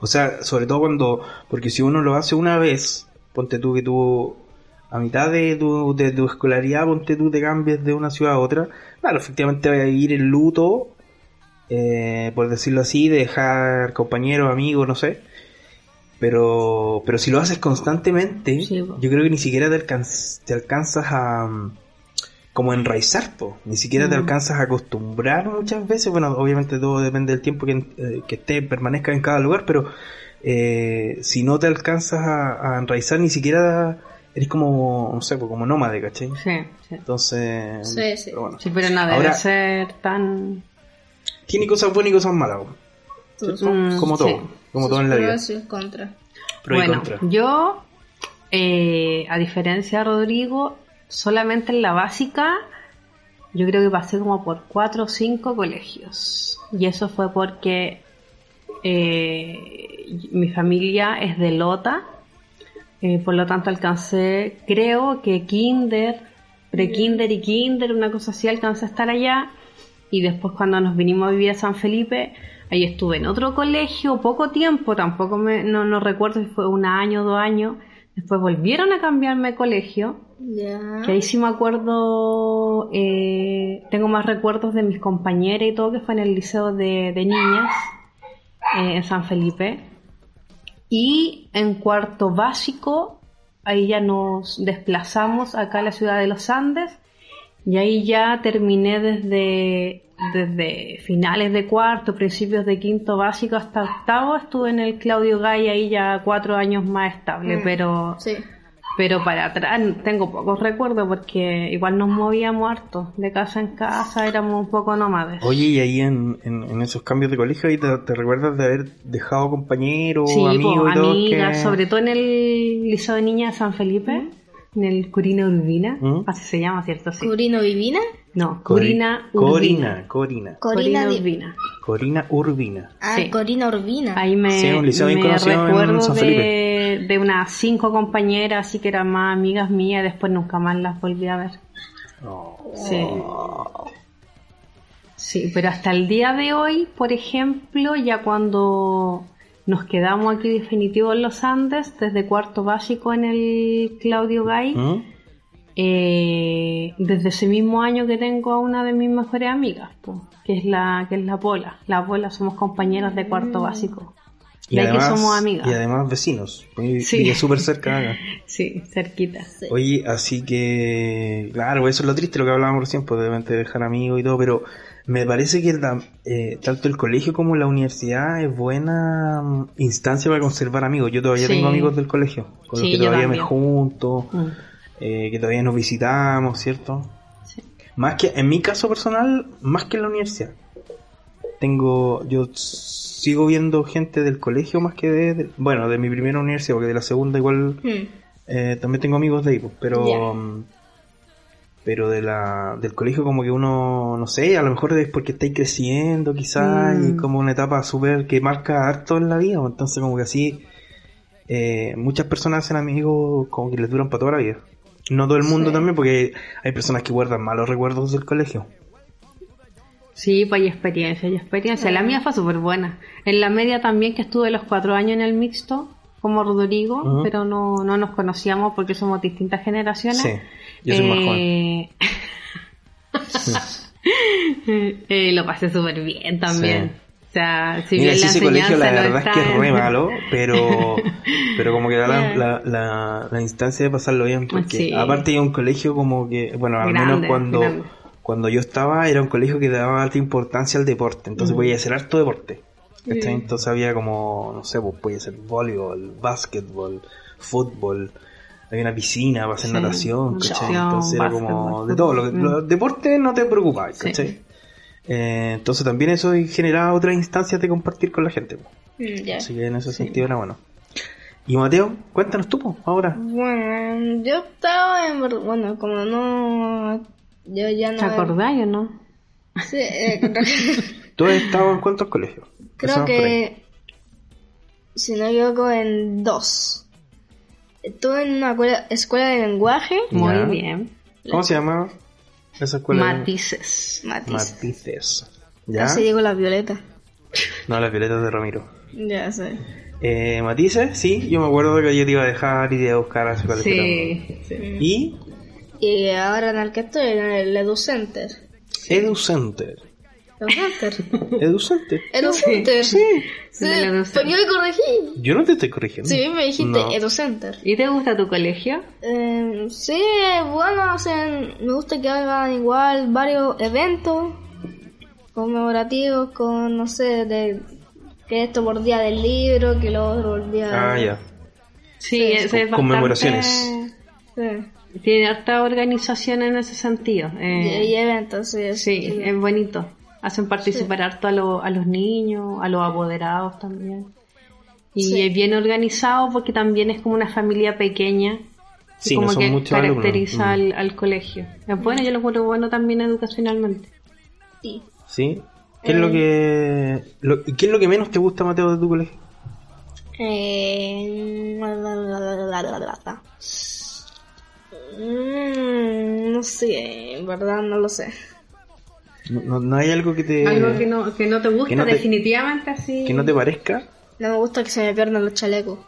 O sea, sobre todo cuando, porque si uno lo hace una vez, ponte tú que tú, a mitad de tu, de tu escolaridad, ponte tú te cambies de una ciudad a otra, claro, efectivamente va a vivir el luto, eh, por decirlo así, de dejar compañeros, amigos, no sé. Pero, pero si lo haces constantemente, Sí, yo creo que ni siquiera te, alcanz- te alcanzas a mm, como enraizar, po. ni siquiera te Mm. alcanzas a acostumbrar muchas veces. Bueno, obviamente todo depende del tiempo que, eh, que esté, permanezca en cada lugar, pero eh, si no te alcanzas a, a enraizar, ni siquiera eres como, no sé, po, como nómade, ¿cachai? Sí, sí. Entonces, Sí, sí. pero bueno. Sí, pero debe Ahora- ser tan... tiene cosas buenas y cosas malas. Mm, como todo, sí. Como todo en la vida. Y contras. Pro y bueno, contra. yo, eh, a diferencia de Rodrigo, solamente en la básica, yo creo que pasé como por cuatro o cinco colegios. Y eso fue porque eh, mi familia es de Lota, eh, por lo tanto alcancé, creo que kinder, pre-kinder y kinder, una cosa así, alcancé a estar allá. Y después cuando nos vinimos a vivir a San Felipe, ahí estuve en otro colegio, poco tiempo, tampoco me, no, no recuerdo si fue un año o dos años. Después volvieron a cambiarme de colegio, Ya. que ahí sí me acuerdo, eh, tengo más recuerdos de mis compañeras y todo, que fue en el liceo de, de niñas, eh, en San Felipe. Y en cuarto básico, ahí ya nos desplazamos acá a la ciudad de los Andes, y ahí ya terminé desde, desde finales de cuarto, principios de quinto básico hasta octavo, estuve en el Claudio Gay ahí ya cuatro años más estable, Mm. pero Sí. pero para atrás tengo pocos recuerdos porque igual nos movíamos harto. De casa en casa éramos un poco nómades. Oye, y ahí en, en, en esos cambios de colegio, ahí te, te recuerdas de haber dejado compañeros, sí, amigos pues, y todo? amigas, que- sobre todo en el Liceo de Niñas de San Felipe, en el Curina Urbina, ¿Mm? así se llama, ¿cierto? Sí. ¿Curino Vivina? no, Corina, Urbina. Corina. Corina, Di- Urbina. Corina Urbina. Ah, Sí. Corina Urbina. Ahí me, Sí, un liceo bien me conocido en recuerdo San de, de unas cinco compañeras, así que eran más amigas mías, después nunca más las volví a ver. Oh. Sí. Sí, pero hasta el día de hoy, por ejemplo, ya cuando nos quedamos aquí definitivo en los Andes, desde cuarto básico en el Claudio Gay, ¿Mm? eh, desde ese mismo año que tengo a una de mis mejores amigas, po, que es la que es la Pola. La Pola somos compañeras de cuarto básico. Y de ahí además, que somos amigas. y además vecinos. Vive Sí. súper cerca acá. Sí, cerquita. Oye, así que, claro, eso es lo triste, lo que hablábamos recién, pues de dejar amigos y todo, pero me parece que la- eh, tanto el colegio como la universidad es buena mm, instancia para conservar amigos. Yo todavía Sí. tengo amigos del colegio, con Sí, los que todavía me junto, Mm. eh, que todavía nos visitamos, ¿cierto? Sí. Más que, en mi caso personal, más que en la universidad. Tengo, yo sigo viendo gente del colegio más que de, de- bueno, de mi primera universidad, porque de la segunda igual Hmm. eh, también tengo amigos de ahí, pues, pero. Pero de la del colegio como que uno, no sé, a lo mejor es porque estáis creciendo quizás y Mm. como una etapa súper que marca harto en la vida, entonces como que así eh, muchas personas hacen amigos como que les duran para toda la vida. No todo el mundo Sí. también, porque hay personas que guardan malos recuerdos del colegio. Sí, pues hay experiencia, hay experiencia. La mía fue súper buena. En la media también, que estuve los cuatro años en el mixto, como Rodrigo, pero no, no nos conocíamos porque somos distintas generaciones. Sí, yo soy más joven. Eh, eh, lo pasé súper bien también. Sí. O sea, si Mira, bien la ese colegio la no verdad es que es re malo, pero, pero como que da la, Yeah. la, la, la instancia de pasarlo bien, porque Sí. aparte hay un colegio como que, bueno, al menos cuando, grande. cuando yo estaba era un colegio que daba alta importancia al deporte, entonces Mm. podía hacer harto deporte. Entonces había como, no sé, pues podía ser voleibol, básquetbol, fútbol, había una piscina para hacer Sí, natación, ¿cachai? Entonces era como de todo, lo fútbol. los deportes no te preocupabas, Sí. ¿cachai? Eh, entonces también eso generaba otras instancias de compartir con la gente. Mm. Así que en ese sentido era bueno. Y Mateo, cuéntanos tú po, ahora. Bueno, yo estaba en... Bueno, como no... Yo ya no... ¿Te acordáis o no? Sí, eh, creo que- ¿Tú has estado en cuántos colegios? Creo Empezamos que, si no equivoco, en dos. Estuve en una escuela, de lenguaje, Muy Ya. bien. ¿Cómo se llama esa escuela? Matices. Matiz. Matices. ¿Ya? Así digo la violeta. No, las violetas de Ramiro. Ya sé. Eh, Matices, sí, yo me acuerdo que yo te iba a dejar y te iba a buscar a colegio. Sí, sí. Y Y ahora en el que estoy, en el EduCenter. EduCenter. EduCenter. EduCenter. EduCenter. Sí. Sí, pues yo me corregí. Yo no te estoy corrigiendo. Sí, me dijiste No. EduCenter. ¿Y te gusta tu colegio? Eh, sí, bueno, hacen, me gusta que hagan igual varios eventos conmemorativos con, no sé, de que esto por día del libro, que lo otro por día... Ah, ya. Sí, Sí. ese es bastante- Conmemoraciones. Sí. Tiene harta organización en ese sentido. Eh, Y, y eventos, sí. sí, es bonito. Hacen participar harto a, lo, a los niños, a los apoderados también. Y es bien organizado porque también es como una familia pequeña. Sí, como que caracteriza mm. al, colegio. Es bueno, yo lo encuentro bueno también educacionalmente. Sí. ¿Sí? ¿Qué, es lo eh. que, ¿Qué es lo que menos te gusta, Mateo, de tu colegio? Eh... Mm, no sé, en verdad no lo sé. No, no- no hay algo que te Algo que no, que no te gusta, que no te- definitivamente así. que no te parezca. No me gusta que se me pierdan los chalecos.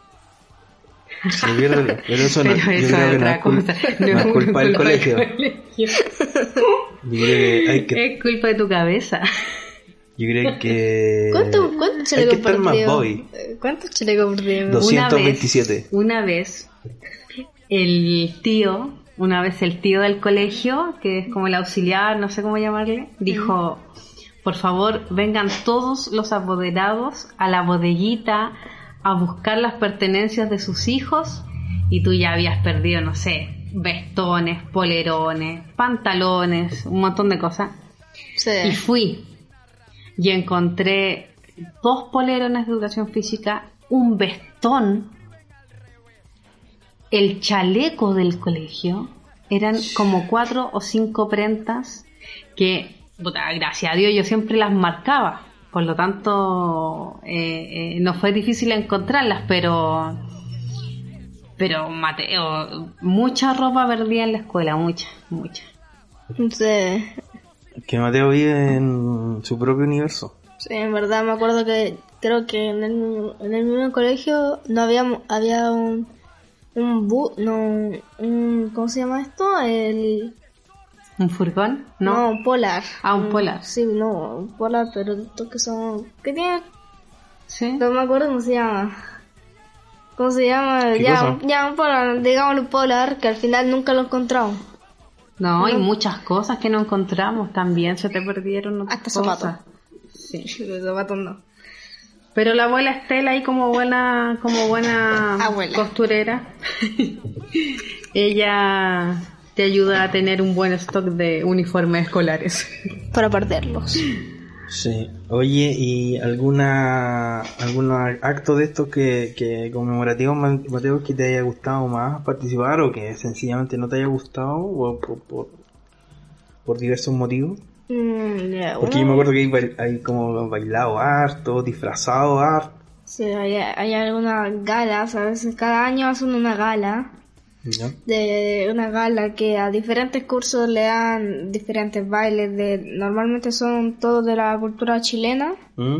Se pierde lo- pero eso no, Pero yo eso creo es que no otra es, cul- cosa. no es culpa del colegio. colegio. Yo creo que hay que, Es culpa de tu cabeza. yo creo que ¿Cuántos hay chalecos estar más boy. ¿Cuántos chalecos perdidos? Dos. Una 227. vez, una vez, el tío, una vez el tío del colegio, que es como el auxiliar, no sé cómo llamarle, dijo, por favor, vengan todos los apoderados a la bodeguita a buscar las pertenencias de sus hijos y tú ya habías perdido, no sé, vestones, polerones, pantalones, un montón de cosas. Y fui y encontré dos polerones de educación física, un vestón, el chaleco del colegio. Eran como cuatro o cinco prendas que, puta, gracias a Dios, yo siempre las marcaba. Por lo tanto, eh, eh, no fue difícil encontrarlas, pero... Pero, Mateo, mucha ropa perdida en la escuela, mucha, mucha. Sí. Que Mateo vive en su propio universo. Sí, en verdad me acuerdo que creo que en el, en el mismo colegio no había, había un, un bu, no, un, ¿cómo se llama esto? El, ¿Un furgón? no, No. un polar. Ah, un polar. Sí, no, un polar, pero estos que son, ¿qué tiene? ¿Sí? No me acuerdo cómo se llama. ¿Cómo se llama? ¿Qué Ya, ya un polar, digamos un polar, que al final nunca lo encontramos. No, hay muchas cosas que no encontramos también. Se te perdieron otras Hasta cosas. zapatos. Sí. Los zapatos no. Pero la abuela Estela ahí como buena, como buena Abuela. costurera, ella te ayuda a tener un buen stock de uniformes escolares. Para perderlos. Sí. Oye, ¿y alguna algún acto de estos que, que conmemorativo, Ma- Mateo, que te haya gustado más participar o que sencillamente no te haya gustado o por, por, por diversos motivos? Mm, Porque uno- yo me acuerdo que hay, como bailado harto, disfrazado harto. Sí, hay, hay algunas galas, a veces cada año hacen una gala, ¿no? de una gala que a diferentes cursos le dan diferentes bailes, de normalmente son todos de la cultura chilena, ¿Mm?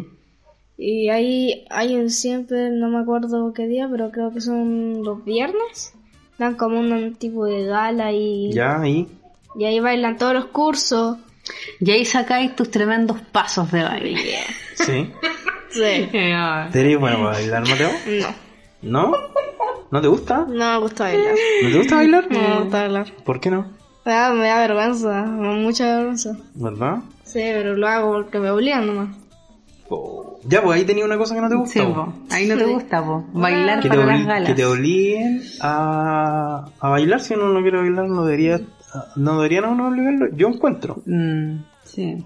y ahí hay un siempre, no me acuerdo qué día, pero creo que son los viernes, dan como un tipo de gala y, Ya, ahí. y ahí bailan todos los cursos. Y ahí sacáis tus tremendos pasos de baile. Sí. Sí. ¿Serías bueno para bailar, Mateo? No, ¿No? ¿No te gusta? no me gusta bailar. ¿No te gusta bailar? No me gusta bailar. ¿Por qué no? Me da, me da vergüenza, me da mucha vergüenza. ¿Verdad? Sí, pero lo hago porque me obligan nomás. Oh. Ya, pues ahí tenía una cosa que no te gusta. Sí, po. ahí no te gusta, po. bailar que, te para las galas. que te obliguen a, a bailar. Si uno no quiere bailar, no debería, no deberían a uno obligarlo. Yo encuentro. Mm, sí.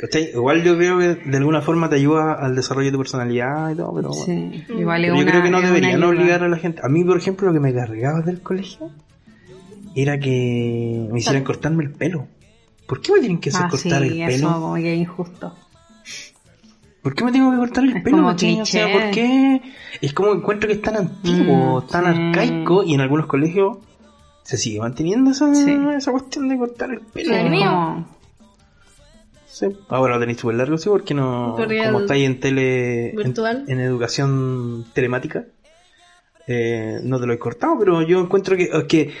¿Cachai? Igual yo creo que de alguna forma te ayuda al desarrollo de tu personalidad y todo, pero bueno. Sí, igual es Pero yo una- creo que no deberían obligar a la gente. A mí, por ejemplo, lo que me cargaba del colegio era que me hicieran cortarme el pelo. ¿Por qué me tienen que hacer Ah, cortar sí, el eso pelo? como que es injusto. ¿Por qué me tengo que cortar el Es pelo? como? O sea. ¿por qué? Es como encuentro que es tan antiguo, Mm, tan sí. arcaico, y en algunos colegios se sigue manteniendo esa, Sí. esa cuestión de cortar el pelo. Sí. Como- Sí. Ahora lo tenéis súper largo, sí, porque no, Porque como estáis en tele, en, virtual. en educación telemática, eh, no te lo he cortado, pero yo encuentro que, es que,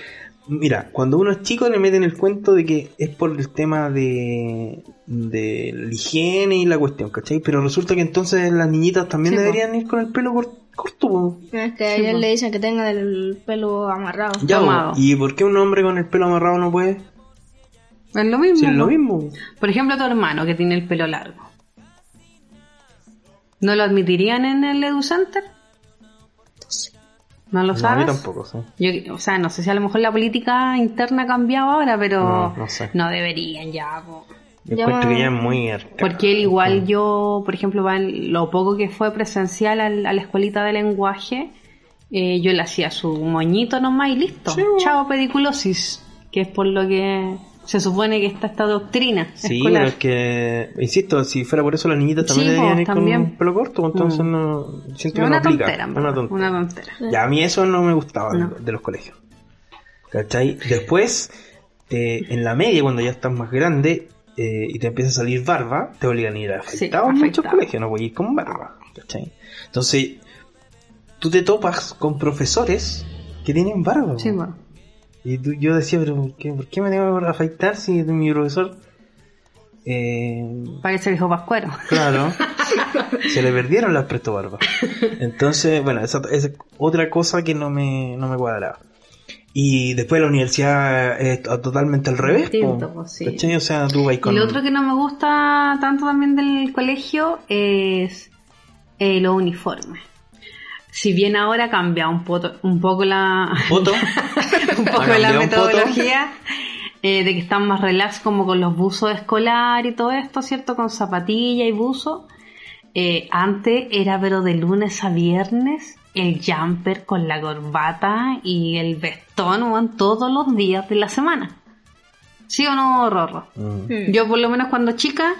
mira, cuando uno es chico le meten el cuento de que es por el tema de, de la higiene y la cuestión, ¿cachai? Pero resulta que entonces las niñitas también Sí, deberían ir con el pelo cor- corto, po. Es que a Sí, ellos po. le dicen que tengan el pelo amarrado. Ya, po. Tomado. ¿Y por qué un hombre con el pelo amarrado no puede? Es lo mismo. Es lo mismo. Por ejemplo, tu hermano que tiene el pelo largo. ¿No lo admitirían en el EduCenter? ¿No lo No, a sabes? mí tampoco, sí. Yo, o sea, no sé si a lo mejor la política interna ha cambiado ahora, pero No, no sé. no deberían ya. po. Yo Ya encuentro va. que ya es muy arcaico. Porque él igual yo, por ejemplo, lo poco que fue presencial al- a la escuelita de lenguaje, eh, yo le hacía su moñito nomás y listo. Sí. Chao pediculosis, que es por lo que se supone que está esta doctrina Sí, escolar. pero es que, insisto, si fuera por eso las niñitas también Sí, deberían po, ir también. con pelo corto, entonces Mm. no, siento que una no aplica. tontera, una tontera. una tontera. Ya a mí eso no me gustaba No. de los colegios. ¿Cachai? Después, eh, en la media, cuando ya estás más grande eh, y te empieza a salir barba, te obligan a ir a Sí, en muchos colegios, no voy a ir con barba. ¿Cachai? Entonces, tú te topas con profesores que tienen barba. Sí, bueno. Y tú- yo decía, pero ¿por qué, por qué me tengo que afeitar si mi profesor... Eh, Parece viejo pascuero. Claro. Se le perdieron las presto barba. Entonces, bueno, esa esa es otra cosa que no me, no me cuadraba. Y después la universidad es to- totalmente al revés. Distinto, po. pues, sí. ¿Cachai? O sea, tú vas con... Y lo otro que no me gusta tanto también del colegio es eh, los uniformes. Si bien ahora cambia un, poto- un poco la, un poco la metodología eh, de que están más relax como con los buzos escolar y todo esto, ¿cierto? Con zapatilla y buzo. Eh, antes era pero de lunes a viernes el jumper con la corbata y el vestón weón, todos los días de la semana. ¿Sí o no, Rorro? Mm. Yo por lo menos cuando chica,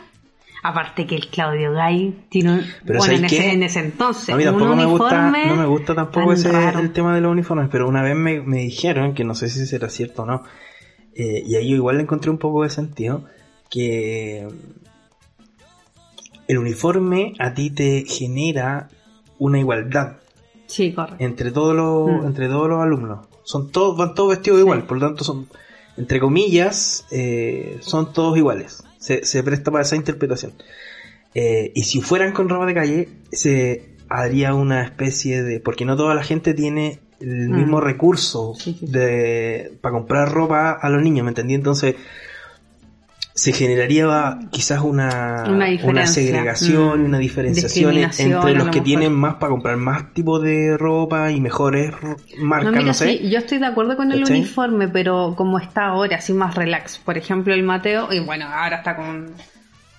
aparte que el Claudio Gay tiene un, Pero bueno, en ¿sabes ese, qué? en ese entonces, A mí un tampoco me gusta, no me gusta tampoco ese raro. el tema de los uniformes, pero una vez me, me dijeron, que no sé si será cierto o no, eh, y ahí yo igual le encontré un poco de sentido, que el uniforme a ti te genera una igualdad. Sí, correcto. entre todos los, Mm. entre todos los alumnos. Son todos, van todos vestidos igual, por lo tanto son, entre comillas, eh, son todos iguales. Se, se presta para esa interpretación. Eh, y si fueran con ropa de calle, se haría una especie de, porque no toda la gente tiene el Mm. mismo recurso Sí, sí, sí. de para comprar ropa a los niños, ¿me entendí? Entonces se generaría quizás una, Una segregación, Mm. una diferenciación entre los lo que tienen más para comprar más tipo de ropa y mejores marcas, No, no, mira, sé. sí, yo estoy de acuerdo con el ¿Cachai? uniforme, pero como está ahora, así más relax. Por ejemplo, el Mateo, y bueno, ahora está con,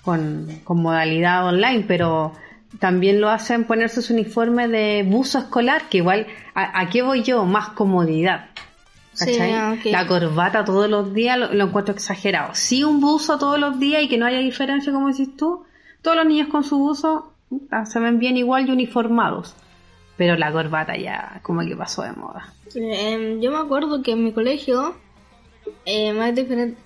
con, con modalidad online, pero también lo hacen ponerse su uniforme de buzo escolar, que igual, ¿a, a qué voy yo? Más comodidad. Ah. La corbata todos los días lo, lo encuentro exagerado. Sí, un buzo todos los días y que no haya diferencia, como decís tú. Todos los niños con su buzo se ven bien igual y uniformados. Pero la corbata ya como que pasó de moda. Eh, yo me acuerdo que en mi colegio, eh, más diferente,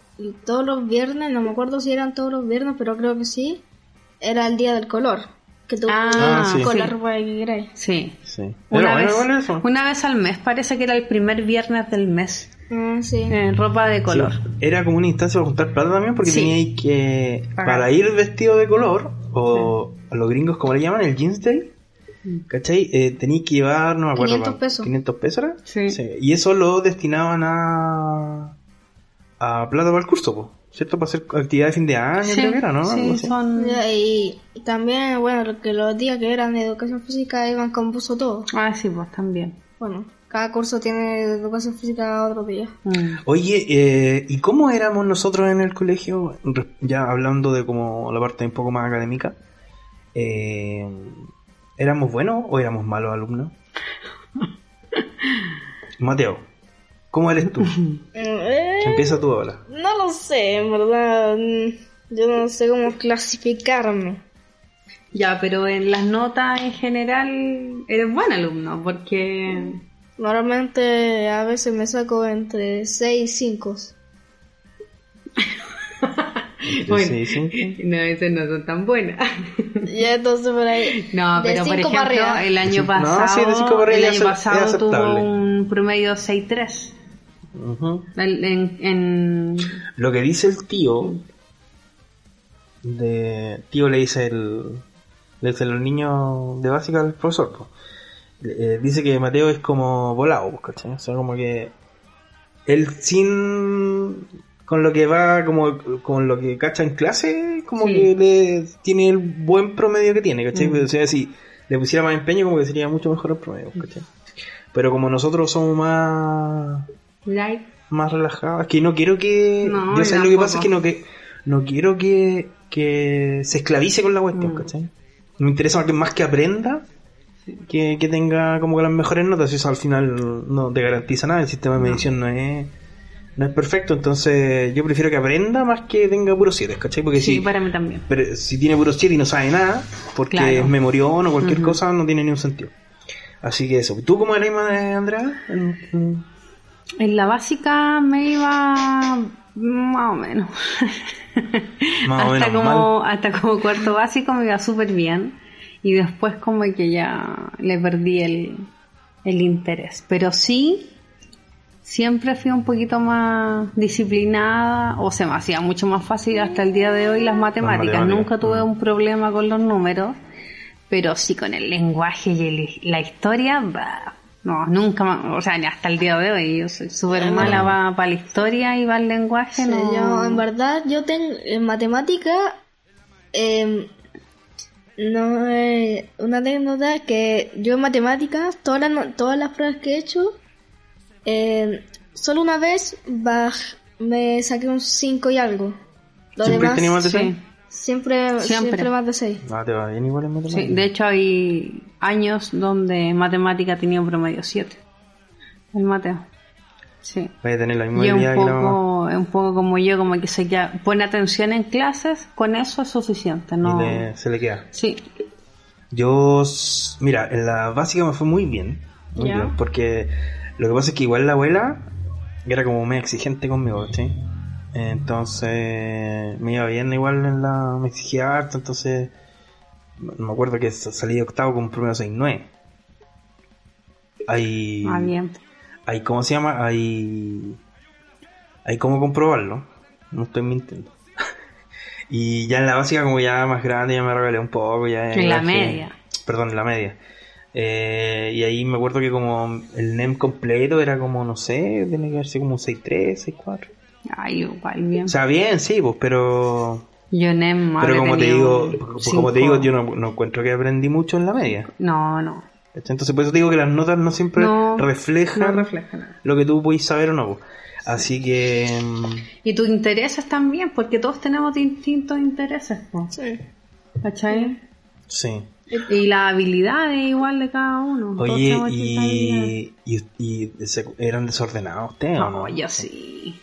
todos los viernes, no me acuerdo si eran todos los viernes, pero creo que sí, era el día del color. Que tú Ah, sí. con la ropa que queráis. Sí. Sí. Una Pero vez, bueno, igual eso. una vez al mes, parece que era el primer viernes del mes. Ah, sí. En ropa de color. Sí, Era como una instancia para juntar plata también porque Sí. teníais que, Pagar. para ir vestido de color, o a los gringos como le llaman, el jeans day, ¿cachai? Eh, teníais que llevar, no me acuerdo. 500 pa- pesos. 500 pesos era? Sí. Y eso lo destinaban a, a plata para el curso, po, ¿cierto? Para hacer actividad de fin de año, Sí, creo que era, ¿no? sí, son... Y también, bueno, lo que los días que eran de educación física iban con buzo todo. Ah, sí, pues también. Bueno, cada curso tiene educación física otro día. Mm. Oye, eh, ¿y cómo éramos nosotros en el colegio? Ya hablando de como la parte un poco más académica. Eh, ¿Éramos buenos o éramos malos alumnos? Mateo, ¿cómo eres tú? Eh, Empieza tú ahora. no lo sé, en verdad. mm, Yo no sé cómo clasificarme. Ya, pero en las notas en general eres buen alumno, porque... Normalmente a veces me saco entre 6 y 5. Bueno. Sí, sí. No, esas no son tan buenas. Y entonces por ahí. No, pero por ejemplo, el año No, pasado, sí, de cinco el año pasado tuvo aceptable. un promedio 6-3. Ujú. El- En, en- Lo que dice el tío, de tío le dice el, le dice los niños de básica al profesor. Eh, dice que Mateo es como volado, pues, ¿cachai? O sea, como que él sin con lo que va como con lo que cacha en clase, como Sí. que le tiene el buen promedio que tiene, ¿cachai? Mm. O sea, si le pusiera más empeño, como que sería mucho mejor el promedio, ¿cachai? Pero como nosotros somos más Light. más relajado. Es que no quiero que. No, yo sé lo que pasa es que no que no quiero que, que se esclavice con la cuestión, Mm. ¿cachai? Me interesa más que, más que aprenda que, que tenga como que las mejores notas. Eso al final no te garantiza nada. El sistema de medición no, es no es perfecto. Entonces yo prefiero que aprenda más que tenga puros 7, ¿cachai? Porque Sí, si, para mí también. pero si tiene puros 7 y no sabe nada, porque Claro. es memorión o cualquier cosa, no tiene ni un sentido. Así que eso. ¿Tú cómo eres, Andrea? En- la básica me iba más o menos. Más hasta menos como hasta como cuarto básico me iba súper bien y después como que ya le perdí el, el interés. Pero sí siempre fui un poquito más disciplinada o se me hacía mucho más fácil hasta el día de hoy las matemáticas. matemáticas, Nunca tuve mm. un problema con los números, pero sí con el lenguaje y el- la historia, bah, no, nunca, o sea, ni hasta el día de hoy yo soy súper mala para la historia y para el lenguaje, Sí, no. yo, en verdad, yo tengo en matemática em, no eh, una anécdota que yo en matemáticas todas las todas las pruebas que he hecho em, solo una vez baj- me saqué un 5 y algo. Lo ¿Siempre demás tenía más de Sí. Siempre, Siempre. siempre más de 6. Ah, te va bien igual en Sí, matemáticas. de hecho hay años donde matemática tenía un promedio 7. El Mateo. Sí. Vaya a tener la misma Y es un habilidad que la poco, un poco como yo, como que se queda, pone atención en clases, con eso es suficiente, ¿no? Y le- se le queda. Sí. Yo, mira, en la básica me fue muy bien. Muy Ya. bien. Porque lo que pasa es que igual la abuela era como muy exigente conmigo, ¿sí? Entonces me iba bien igual en la... Me exigía harto, entonces... Me acuerdo que salí de octavo con un promedio 6-9. hay, Ah, bien. hay, ¿cómo se llama? Hay, hay cómo comprobarlo. No estoy mintiendo. y ya en la básica, como ya más grande, ya me regalé un poco. Ya En la media. Perdón, en la media. Eh, y ahí me acuerdo que como el NEM completo era como, no sé, tiene que haber sido como un 6.3, 6.4. Ay, igual, bien. O sea, bien, sí, pues, pero... Yo NEM Pero como te digo, pues, cinco. como te digo, yo no, no encuentro que aprendí mucho en la media. No, no. Entonces por eso te digo que las notas no siempre No, reflejan No lo que tú puedes saber o no. po. Así que... mm, Y tus intereses también, porque todos tenemos distintos intereses, po. Sí. ¿cachai? Sí. Y las habilidades igual de cada uno. Oye, y, y, eran desordenados ustedes o No, no? yo sí.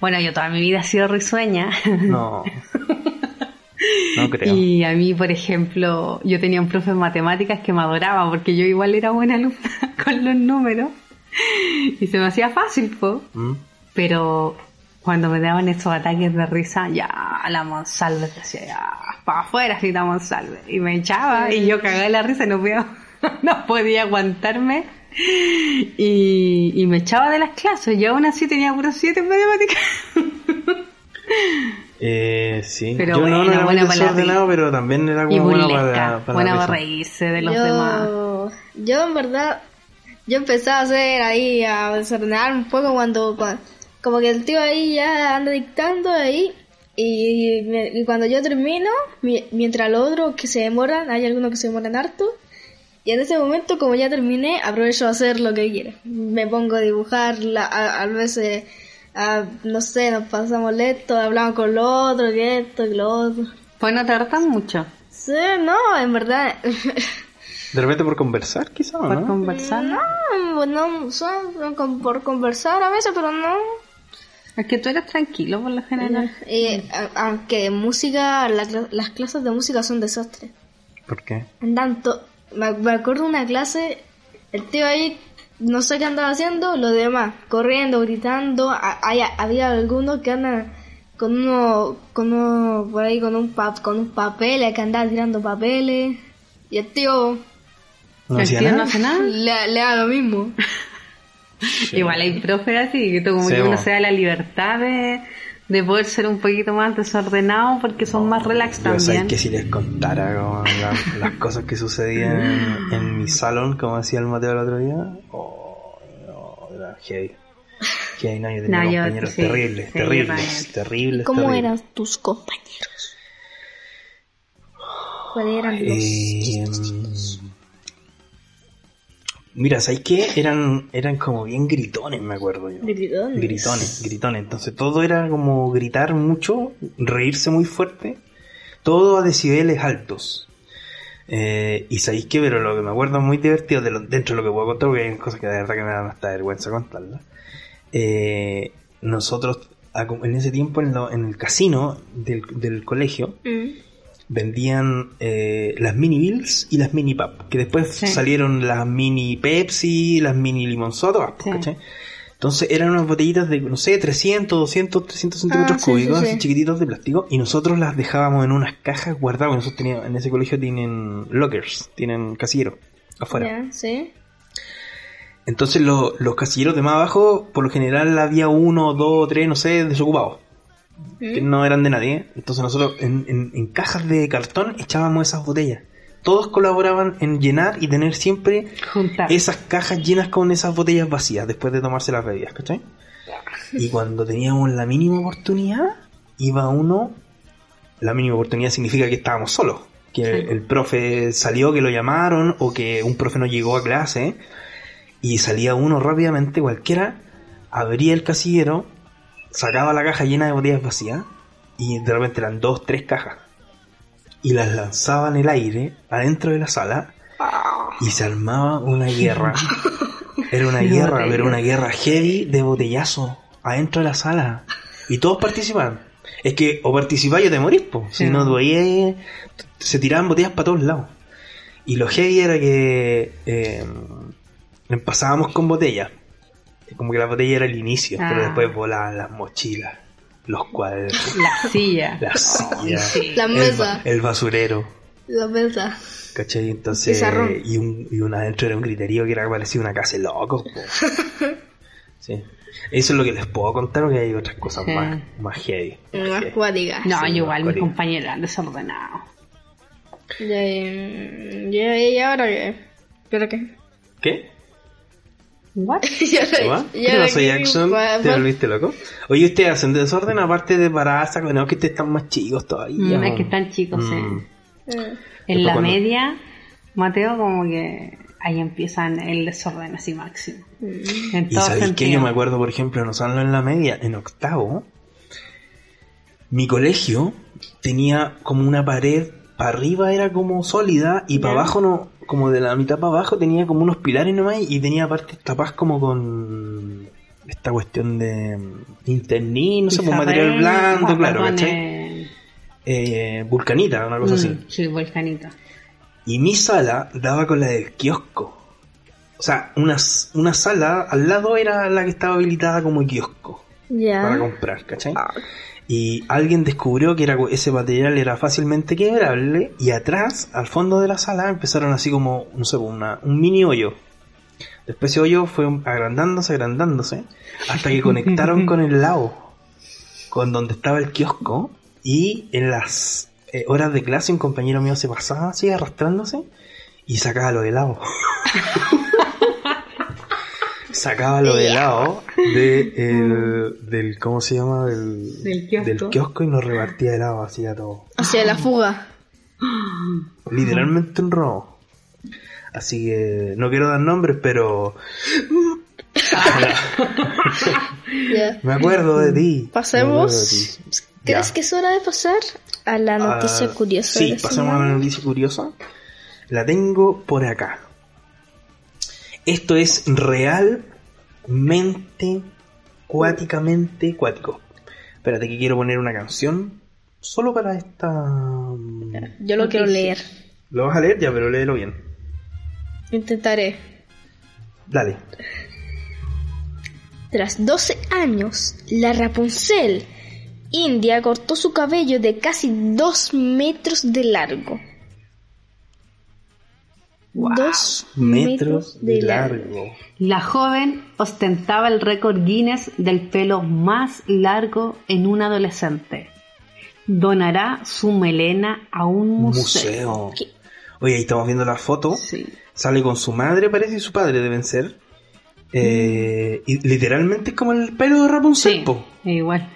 Bueno, yo toda mi vida he sido risueña. No. No creo. Y a mí, por ejemplo, yo tenía un profe de matemáticas que me adoraba porque yo igual era buena alumna con los números. Y se me hacía fácil, po. ¿Mm? Pero cuando me daban esos ataques de risa, ya la Monsalve decía, ya, para afuera grita Monsalve. Y me echaba y yo cagaba de la risa y no podía, no podía aguantarme. Y, y me echaba de las clases. Yo aún así tenía puros siete en matemáticas. Eh, sí. Pero Yo no, no buena, era buena para la desordenado, pero también era Y como bueno burlesca, para, para buena para reírse de los demás. Yo, en verdad, yo empecé a hacer ahí, a desordenar un poco cuando, cua- como que el tío ahí ya anda dictando ahí, y, me- y cuando yo termino, mi- mientras los otros que se demoran, hay algunos que se demoran harto, y en ese momento, como ya terminé, aprovecho a hacer lo que quiera. Me pongo a dibujar, la- a, a veces, a- no sé, nos pasamos lento, hablamos con los otros, que esto, que lo otro. Pues no te hartan mucho Sí, no, en verdad, De repente por conversar, quizá, ¿o por ¿no? conversar. No, no, son con- por conversar a veces, pero no. Es que tú eres tranquilo por lo general. Eh, a- aunque música, la cla- las clases de música son desastres. ¿Por qué? Andan to- me, me acuerdo una clase, el tío ahí, no sé qué andaba haciendo, los demás, corriendo, gritando. hay- había algunos que andan con uno, con uno, por ahí con un, pa- con un papel, que andaba tirando papeles. Y el tío ¿No ¿El hacía nada? hace nada? le, le da lo mismo. Igual hay profes así, que tú como Sí, que uno se da la libertad de, de poder ser un poquito más desordenado porque son más relax Yo sé también. que si les contara como la- las cosas que sucedían en, en mi salón, como decía el Mateo el otro día, oh, no, era heavy. Heavy, no, yo tenía No, yo- compañeros sí, terribles, sí, terribles, terribles, ¿Cómo terribles. eran tus compañeros? ¿Cuáles eran los...? Eh, mira, ¿sabes qué? Eran, eran como bien gritones, me acuerdo yo. Gritones. Gritones, gritones. Entonces todo era como gritar mucho, reírse muy fuerte, todo a decibeles altos. Eh, y sabéis qué, pero lo que me acuerdo muy divertido de lo- dentro de lo que puedo contar, porque hay cosas que de verdad que me dan hasta vergüenza contarlas. Eh, nosotros, en ese tiempo, en, lo- en el casino del, del colegio, Mm. Vendían eh, las mini Bills y las mini Pap, que después Sí. salieron las mini Pepsi, las mini Limonsodas, Sí. Entonces eran unas botellitas de, no sé, 300, 200, 300 centímetros Ah, sí, cúbicos, sí, así sí. chiquititos de plástico, y nosotros las dejábamos en unas cajas guardadas, nosotros teníamos, en ese colegio tienen lockers, tienen casilleros afuera. Entonces lo- los casilleros de más abajo, por lo general había uno, dos, tres, no sé, desocupados que Mm. no eran de nadie. Entonces nosotros en, en- en cajas de cartón echábamos esas botellas. Todos colaboraban en llenar y tener siempre Juntar. esas cajas llenas con esas botellas vacías después de tomarse las bebidas, ¿cachai? Y cuando teníamos la mínima oportunidad, iba uno, la mínima oportunidad significa que estábamos solos, que Sí. el profe salió, que lo llamaron, o que un profe no llegó a clase, y salía uno rápidamente, cualquiera, abría el casillero, sacaba la caja llena de botellas vacías, y de repente eran dos, tres cajas, y las lanzaba en el aire, adentro de la sala, y se armaba una guerra. Era una guerra, pero una guerra heavy de botellazo adentro de la sala. Y todos participaban. Es que o participáis o te morís, po. Si Sí. no podías, se tiraban botellas para todos lados. Y lo heavy era que eh, pasábamos con botellas. Como que la botella era el inicio, pero Ah. después volaban las mochilas, los cuadernos, La silla. las sillas, Sí. La el, mesa. el basurero. La verdad. ¿Cachai? Entonces, Pizarrón. y, un, y una adentro era un griterío que era parecido a una casa de locos. sí. Eso es lo que les puedo contar, porque hay otras cosas Sí. más, más heavy. Más cuáticas. No, Sí, yo igual, mis compañeros eran desordenados. Ya, y, ya, y ahora qué. ¿Pero qué? ¿Qué? ¿What? Y ahora- ¿What? y ¿Qué ahora pasó, qué, Jackson? ¿Te volviste loco? Oye, ¿ustedes hacen desorden aparte de paraza? No, que ustedes están más chicos todavía. Mm, es que están chicos, sí. Mm. Eh, En la cuando- media, Mateo como que ahí empiezan el desorden así máximo. En Y sabéis que yo me acuerdo, por ejemplo, no solo en la media, en octavo, mi colegio tenía como una pared, para arriba era como sólida y para abajo no, como de la mitad para abajo tenía como unos pilares nomás y tenía partes tapadas como con esta cuestión de internín, no sé, pues Pizarrén, material blando, claro, ¿cachai? eh, Eh, vulcanita, una cosa mm, así. Sí, volcanito. Y mi sala daba con la del kiosco. O sea, una, una sala al lado era la que estaba habilitada como kiosco para Ya. comprar, ¿cachai? Ah. Y alguien descubrió que era, ese material era fácilmente quebrable y atrás, al fondo de la sala, empezaron así como, no sé, una, un mini hoyo. Después ese hoyo fue agrandándose, agrandándose, hasta que conectaron con el lado, con donde estaba el kiosco, y en las eh, horas de clase un compañero mío se pasaba así arrastrándose y sacaba los helados. sacaba los helados de el- del, ¿cómo se llama? Del, Del kiosco. kiosco y nos repartía helado así a todo. Hacia la fuga. Literalmente un robo. Así que no quiero dar nombres, pero me acuerdo de ti. Pasemos. De ti. ¿Crees Ya. que es hora de pasar a la noticia Ah, curiosa? Sí, de pasemos a la noticia curiosa. La tengo por acá. Esto es realmente cuáticamente cuático. Espérate que quiero poner una canción solo para esta... Yo lo quiero leer. ¿Lo vas a leer? Ya, pero léelo bien. Intentaré. Dale. Tras 12 años, la Rapunzel India cortó su cabello de casi 2 metros de largo. Wow, 2 metros de largo. La joven ostentaba el récord Guinness del pelo más largo en un adolescente. Donará su melena a un museo. Museo. Oye, ahí estamos viendo la foto. Sí. Sale con su madre, parece, y su padre deben ser. Eh, y literalmente es como el pelo de Rapunzel, Sí, igual.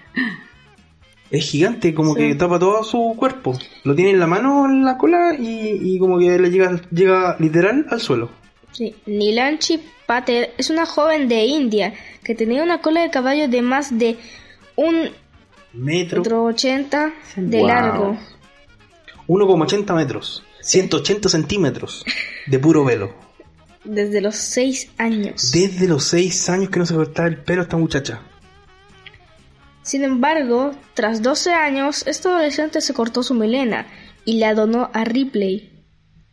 Es gigante, como Sí. que tapa todo su cuerpo. Lo tiene en la mano, en la cola, y, y como que le llega, llega literal al suelo. Sí. Nilanchi Patel es una joven de India que tenía una cola de caballo de más de un Metro. metro ochenta de Wow. largo. 1,80 metros. 180 centímetros de puro velo. Desde los 6 años. Desde los 6 años que no se cortaba el pelo esta muchacha. Sin embargo, tras 12 años, este adolescente se cortó su melena y la donó a Ripley.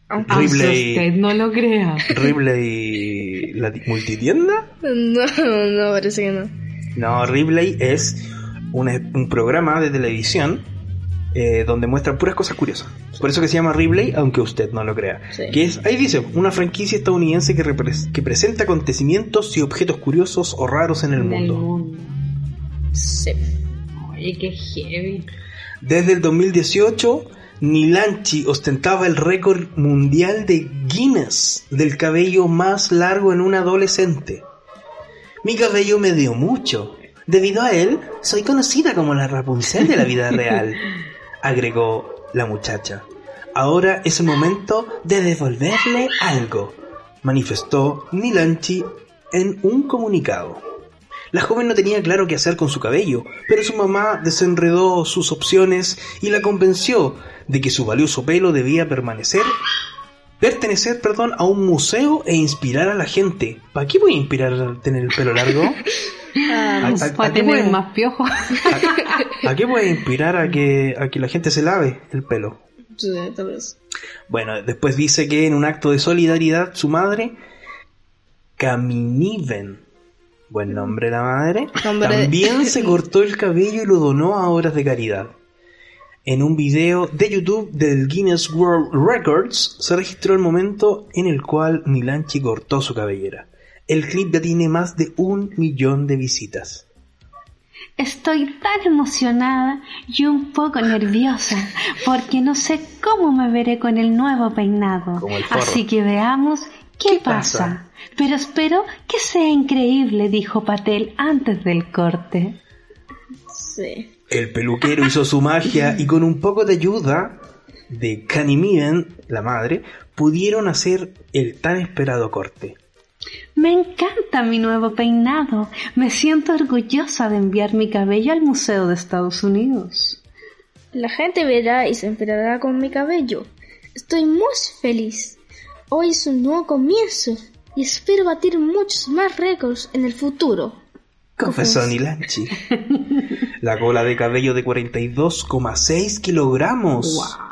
Aunque Ripley. usted no lo crea. Ripley, la ti- multitienda. no, no, parece que no. No, Ripley es un, un programa de televisión eh, donde muestra puras cosas curiosas. Por eso que se llama Ripley, aunque usted no lo crea. Sí. Que es, ahí dice, una franquicia estadounidense que, que presenta acontecimientos y objetos curiosos o raros en el En el mundo. Mundo. Sí. Oye, qué heavy. Desde el 2018, Nilanchi ostentaba el récord mundial de Guinness del cabello más largo en un adolescente. Mi cabello me dio mucho. Debido a él, soy conocida como la Rapunzel de la vida real, agregó la muchacha. Ahora es el momento de devolverle algo, manifestó Nilanchi en un comunicado. La joven no tenía claro qué hacer con su cabello, pero su mamá desenredó sus opciones y la convenció de que su valioso pelo debía permanecer, pertenecer, perdón, a un museo e inspirar a la gente. ¿Para qué voy a inspirar a tener el pelo largo? ¿A, a- a Para qué tener voy a- más piojo. a- a qué voy a inspirar a que, a que la gente se lave el pelo? Sí, tal vez. Bueno, después dice que en un acto de solidaridad su madre, Caminiven, buen nombre la madre, Nombre- también se cortó el cabello y lo donó a obras de caridad. En un video de YouTube del Guinness World Records se registró el momento en el cual Milanchi cortó su cabellera. El clip ya tiene más de un millón de visitas. Estoy tan emocionada y un poco nerviosa porque no sé cómo me veré con el nuevo peinado. Como el forro. Así que veamos qué, ¿Qué pasa? pasa? Pero espero que sea increíble, dijo Patel antes del corte. Sí. El peluquero hizo su magia y con un poco de ayuda de Canimian, la madre, pudieron hacer el tan esperado corte. Me encanta mi nuevo peinado. Me siento orgullosa de enviar mi cabello al Museo de Estados Unidos. La gente verá y se enterará con mi cabello. Estoy muy feliz. Hoy es un nuevo comienzo y espero batir muchos más récords en el futuro. Confesó Nilanchi. La cola de cabello de 42,6 kilogramos. ¡Wow!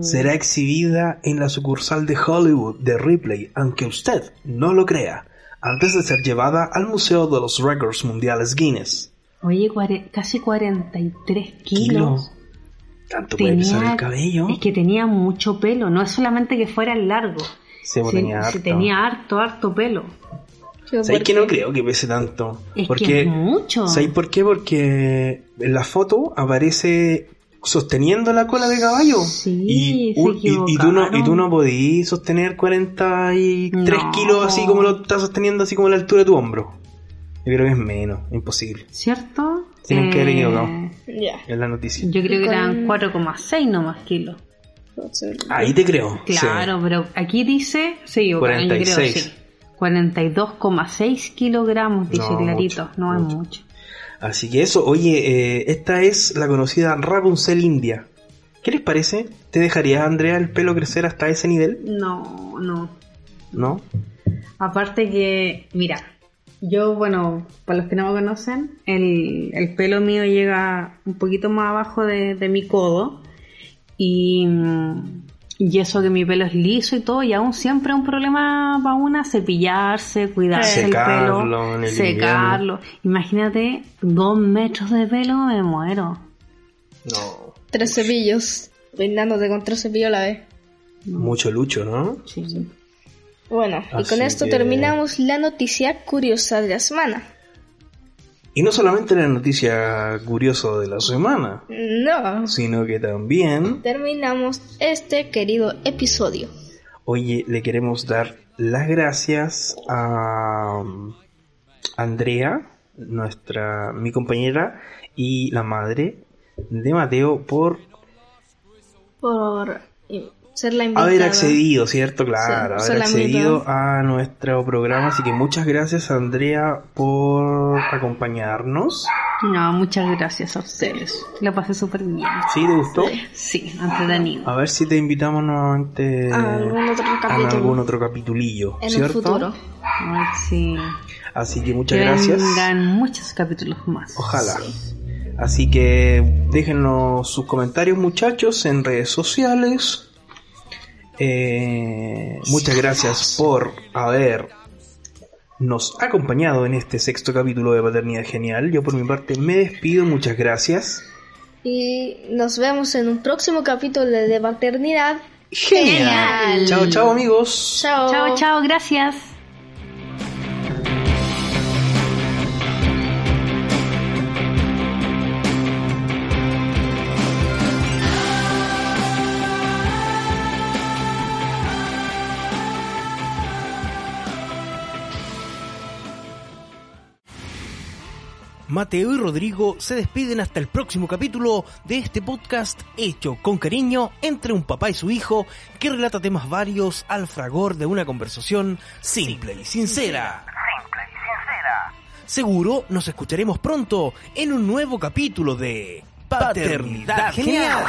será exhibida en la sucursal de Hollywood de Ripley, aunque usted no lo crea, antes de ser llevada al Museo de los Records Mundiales Guinness. Oye, casi 43 kilos. Kilos. ¿Tanto puede pesar el cabello? Es que tenía mucho pelo, no es solamente que fuera largo. Sí, pues Sí, tenía sí, harto. tenía harto, harto pelo. ¿Sabes que no creo que pese tanto? Es Porque, que es mucho. ¿Sabes por qué? Porque en la foto aparece sosteniendo la cola de caballo. Sí, y, se un- y- y tú no, y tú no podís sostener 43 No. kilos así como lo estás sosteniendo, así como a la altura de tu hombro. Yo creo que es menos, imposible. ¿Cierto? Tienen que haber Eh, equivocado. Ya. Es la noticia. Yo creo que eran 4,6 nomás kilos. Ahí te creo. Claro, pero aquí dice, sí, yo, 46. yo creo sí. 42,6 kilogramos, dice No, clarito. mucho, no mucho. es mucho. Así que eso, oye, eh, esta es la conocida Rapunzel India. ¿Qué les parece? ¿Te dejaría, Andrea, el pelo crecer hasta ese nivel? No, no. ¿No? Aparte que, mira, yo, bueno, para los que no me conocen, el, el pelo mío llega un poquito más abajo de, de mi codo. Y, y eso que mi pelo es liso y todo, y aún siempre es un problema para una cepillarse, cuidarse Secarlo el en pelo, el secarlo. Imagínate, dos metros de pelo, me muero. No. Tres cepillos. Peinándote con tres cepillos a la vez. Mucho lucho, ¿no? Sí. Bueno, y con esto que- terminamos la noticia curiosa de la semana. Y no solamente la noticia curiosa de la semana, No. sino que también, Terminamos este querido episodio. oye, le queremos dar las gracias a um, Andrea, nuestra, mi compañera y la madre de Mateo por Por ser la invitada. haber accedido, ¿cierto? Claro, Sí, haber solamente. accedido a nuestro programa. Así que muchas gracias, Andrea, por acompañarnos. No, muchas gracias a ustedes. Lo pasé súper bien. ¿Sí? ¿Te gustó? Sí, entretenido. A ver si te invitamos nuevamente A algún otro a capítulo. algún otro capitulillo, En ¿cierto? un futuro. Ay, sí. Así que muchas que gracias. vengan muchos capítulos más. Ojalá. Así que déjenos sus comentarios, muchachos, en redes sociales. Eh, muchas gracias por habernos acompañado en este sexto capítulo de Paternidad Genial. Yo por mi parte me despido, muchas gracias. Y nos vemos en un próximo capítulo de Paternidad. Genial. Chao, chao amigos. Chao. Chao, chao, gracias. Mateo y Rodrigo se despiden hasta el próximo capítulo de este podcast hecho con cariño entre un papá y su hijo que relata temas varios al fragor de una conversación simple y sincera. Simple y sincera. Seguro nos escucharemos pronto en un nuevo capítulo de Paternidad Genial.